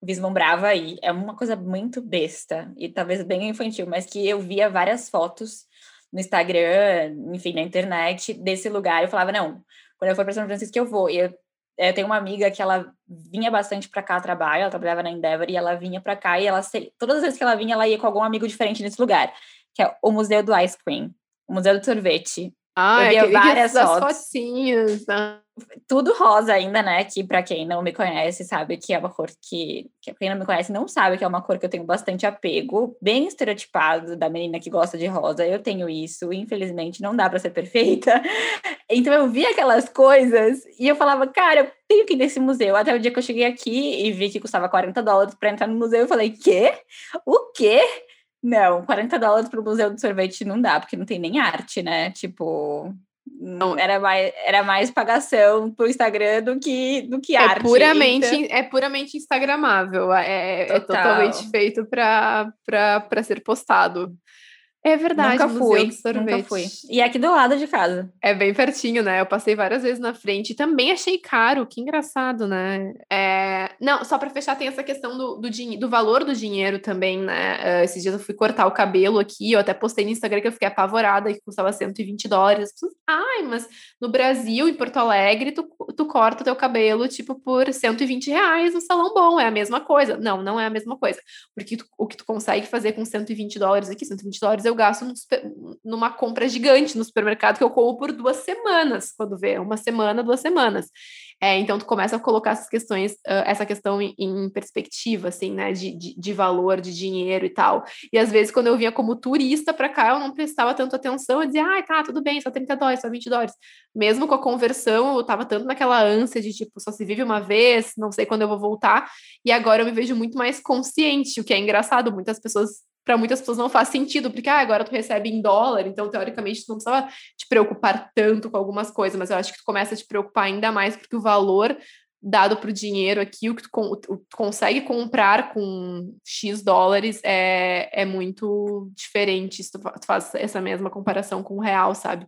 vislumbrava aí é uma coisa muito besta e talvez bem infantil, mas que eu via várias fotos no Instagram, enfim, na internet desse lugar. Eu falava, não, quando eu for para São Francisco eu vou. E eu, eu tenho uma amiga que ela vinha bastante para cá a trabalho, ela trabalhava na Endeavor e ela vinha para cá e ela todas as vezes que ela vinha, ela ia com algum amigo diferente nesse lugar, que é o Museu do Ice Cream. Museu do Sorvete. Ah, eu via várias fotos. fotinhas. Né? Tudo rosa ainda, né? Que para quem não me conhece sabe que é uma cor que, que quem não me conhece não sabe que é uma cor que eu tenho bastante apego, bem estereotipado da menina que gosta de rosa. Eu tenho isso, infelizmente não dá para ser perfeita. Então eu via aquelas coisas e eu falava, cara, eu tenho que ir nesse museu. Até o dia que eu cheguei aqui e vi que custava 40 dólares para entrar no museu, eu falei, quê? O quê? Não, 40 dólares para o Museu do Sorvete não dá, porque não tem nem arte, né? Tipo, não, era mais, era mais pagação pro Instagram do que, do que é arte. Puramente, então... É puramente instagramável. É, é totalmente feito para ser postado. É verdade, nunca fui, nunca fui. E é aqui do lado de casa. É bem pertinho, né? Eu passei várias vezes na frente. Também achei caro, que engraçado, né? É... Não, só para fechar, tem essa questão do, do, din... do valor do dinheiro também, né? Uh, esses dias eu fui cortar o cabelo aqui, eu até postei no Instagram que eu fiquei apavorada, que custava 120 dólares. Ai, mas no Brasil, em Porto Alegre, tu, tu corta o teu cabelo, tipo, por 120 reais no salão bom, é a mesma coisa. Não, não é a mesma coisa. Porque tu, o que tu consegue fazer com 120 dólares aqui, 120 dólares eu gasto numa compra gigante no supermercado que eu como por duas semanas, quando vê, uma semana, duas semanas. É, então, tu começa a colocar essas questões, essa questão em, em, perspectiva, assim, né, de, de, de, valor, de dinheiro e tal. E às vezes, quando eu vinha como turista para cá, eu não prestava tanto atenção, eu dizia, ah, tá, tudo bem, só 30 dólares, só 20 dólares. Mesmo com a conversão, eu tava tanto naquela ânsia de, tipo, só se vive uma vez, não sei quando eu vou voltar. E agora eu me vejo muito mais consciente, o que é engraçado. Muitas pessoas para muitas pessoas não faz sentido, porque ah, agora tu recebe em dólar, então teoricamente tu não precisava te preocupar tanto com algumas coisas, mas eu acho que tu começa a te preocupar ainda mais porque o valor dado para o dinheiro aqui, o que tu, tu, consegue comprar com X dólares é, é muito diferente se tu, tu faz essa mesma comparação com o real, sabe?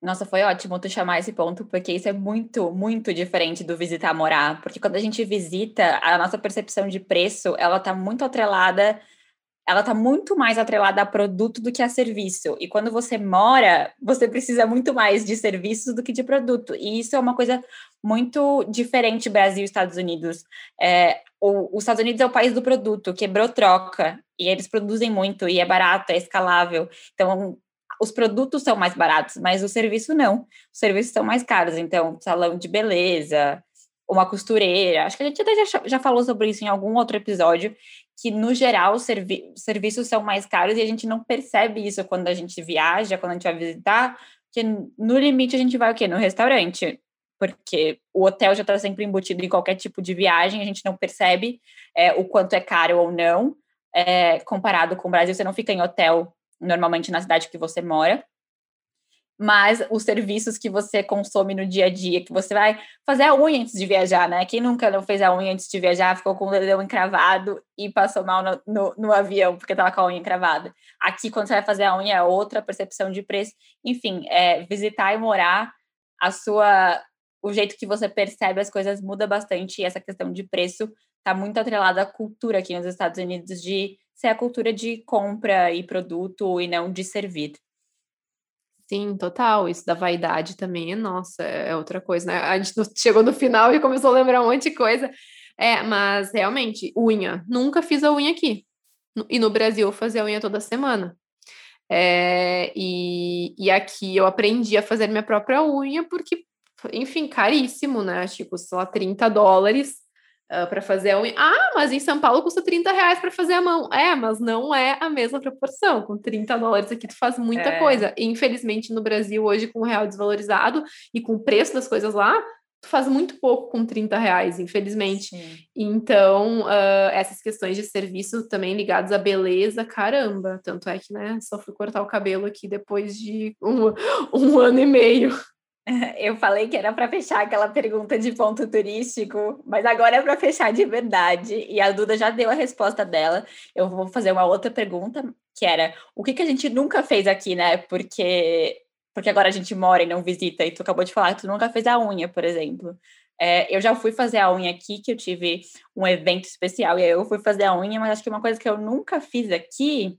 Nossa, foi ótimo tu chamar esse ponto, porque isso é muito, muito diferente do visitar morar. Porque quando a gente visita, a nossa percepção de preço, ela tá muito atrelada, ela tá muito mais atrelada a produto do que a serviço. E quando você mora, você precisa muito mais de serviços do que de produto. E isso é uma coisa muito diferente Brasil e Estados Unidos. É, o, os Estados Unidos é o país do produto, quebrou troca, e eles produzem muito, e é barato, é escalável. Então, os produtos são mais baratos, mas o serviço não. Os serviços são mais caros. Então, salão de beleza, uma costureira. Acho que a gente até já, já falou sobre isso em algum outro episódio, que no geral os servi serviços são mais caros e a gente não percebe isso quando a gente viaja, quando a gente vai visitar, que no limite a gente vai o quê? No restaurante. Porque o hotel já está sempre embutido em qualquer tipo de viagem, a gente não percebe é, o quanto é caro ou não. É, comparado com o Brasil, você não fica em hotel normalmente na cidade que você mora, mas os serviços que você consome no dia a dia, que você vai fazer a unha antes de viajar, né? Quem nunca não fez a unha antes de viajar, ficou com o dedão encravado e passou mal no, no, no avião porque estava com a unha encravada. Aqui, quando você vai fazer a unha, é outra percepção de preço. Enfim, é, visitar e morar, a sua, o jeito que você percebe as coisas muda bastante e essa questão de preço está muito atrelada à cultura aqui nos Estados Unidos de ser a cultura de compra e produto e não de servir. Sim, total. Isso da vaidade também é nossa, é outra coisa, né? A gente chegou no final e começou a lembrar um monte de coisa. É, mas realmente, unha. Nunca fiz a unha aqui. E no Brasil eu fazia a unha toda semana. É, e, e aqui eu aprendi a fazer minha própria unha, porque, enfim, caríssimo, né? Tipo, sei lá, 30 dólares uh, para fazer a unha. Ah, mas em São Paulo custa 30 reais para fazer a mão. É, mas não é a mesma proporção. Com 30 dólares aqui tu faz muita é. coisa. E, infelizmente, no Brasil, hoje, com o real desvalorizado e com o preço das coisas lá, tu faz muito pouco com 30 reais, infelizmente. Sim. Então, uh, essas questões de serviço também ligadas à beleza, caramba. Tanto é que, né, só fui cortar o cabelo aqui depois de um, um ano e meio. Eu falei que era para fechar aquela pergunta de ponto turístico, mas agora é para fechar de verdade. E a Duda já deu a resposta dela. Eu vou fazer uma outra pergunta, que era o que, que a gente nunca fez aqui, né? Porque, porque agora a gente mora e não visita, e tu acabou de falar que tu nunca fez a unha, por exemplo. É, eu já fui fazer a unha aqui, que eu tive um evento especial, e aí eu fui fazer a unha, mas acho que uma coisa que eu nunca fiz aqui,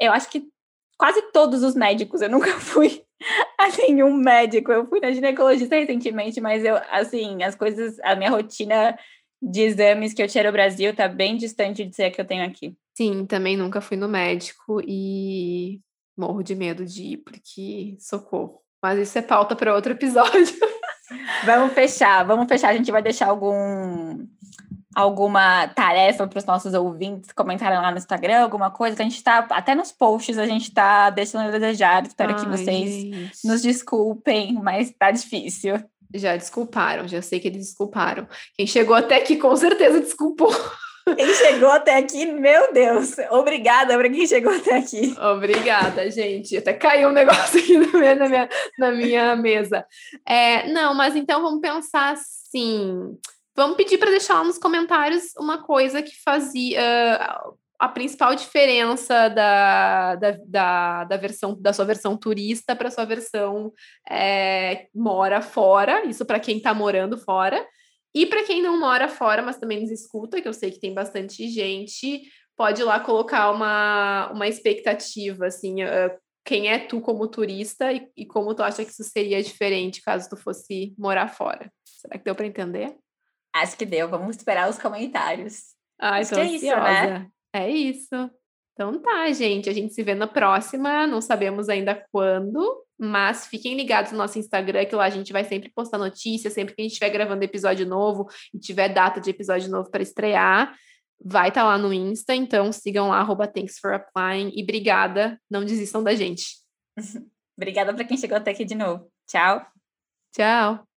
eu acho que quase todos os médicos, eu nunca fui a nenhum médico. Eu fui na ginecologista recentemente, mas eu, assim, as coisas, a minha rotina de exames que eu tinha no Brasil tá bem distante de ser a que eu tenho aqui. Sim, também nunca fui no médico e morro de medo de ir, porque socorro. Mas isso é pauta para outro episódio. vamos fechar, vamos fechar. A gente vai deixar algum alguma tarefa para os nossos ouvintes comentarem lá no Instagram, alguma coisa que a gente está, até nos posts a gente está deixando a desejar. Espero Ai, que vocês gente. nos desculpem, mas está difícil. Já desculparam, já sei que eles desculparam. Quem chegou até aqui com certeza desculpou. Quem chegou até aqui, meu Deus, obrigada para quem chegou até aqui. Obrigada, gente. Até caiu um negócio aqui na minha, na minha, na minha mesa. É, não, mas então vamos pensar assim Vamos pedir para deixar lá nos comentários uma coisa que fazia a principal diferença da, da, da, da, versão da sua versão turista para sua versão é, mora fora, isso para quem está morando fora. E para quem não mora fora, mas também nos escuta, que eu sei que tem bastante gente, pode lá colocar uma, uma expectativa, assim, uh, quem é tu como turista e, e como tu acha que isso seria diferente caso tu fosse morar fora. Será que deu para entender? Acho que deu. Vamos esperar os comentários. Ai, Acho que é isso, né? É isso. Então tá, gente. A gente se vê na próxima. Não sabemos ainda quando, mas fiquem ligados no nosso Instagram, que lá a gente vai sempre postar notícias, sempre que a gente estiver gravando episódio novo e tiver data de episódio novo para estrear. Vai estar tá lá no Insta, então sigam lá, arroba Thanks for Applying. E obrigada, não desistam da gente. obrigada para quem chegou até aqui de novo. Tchau. Tchau.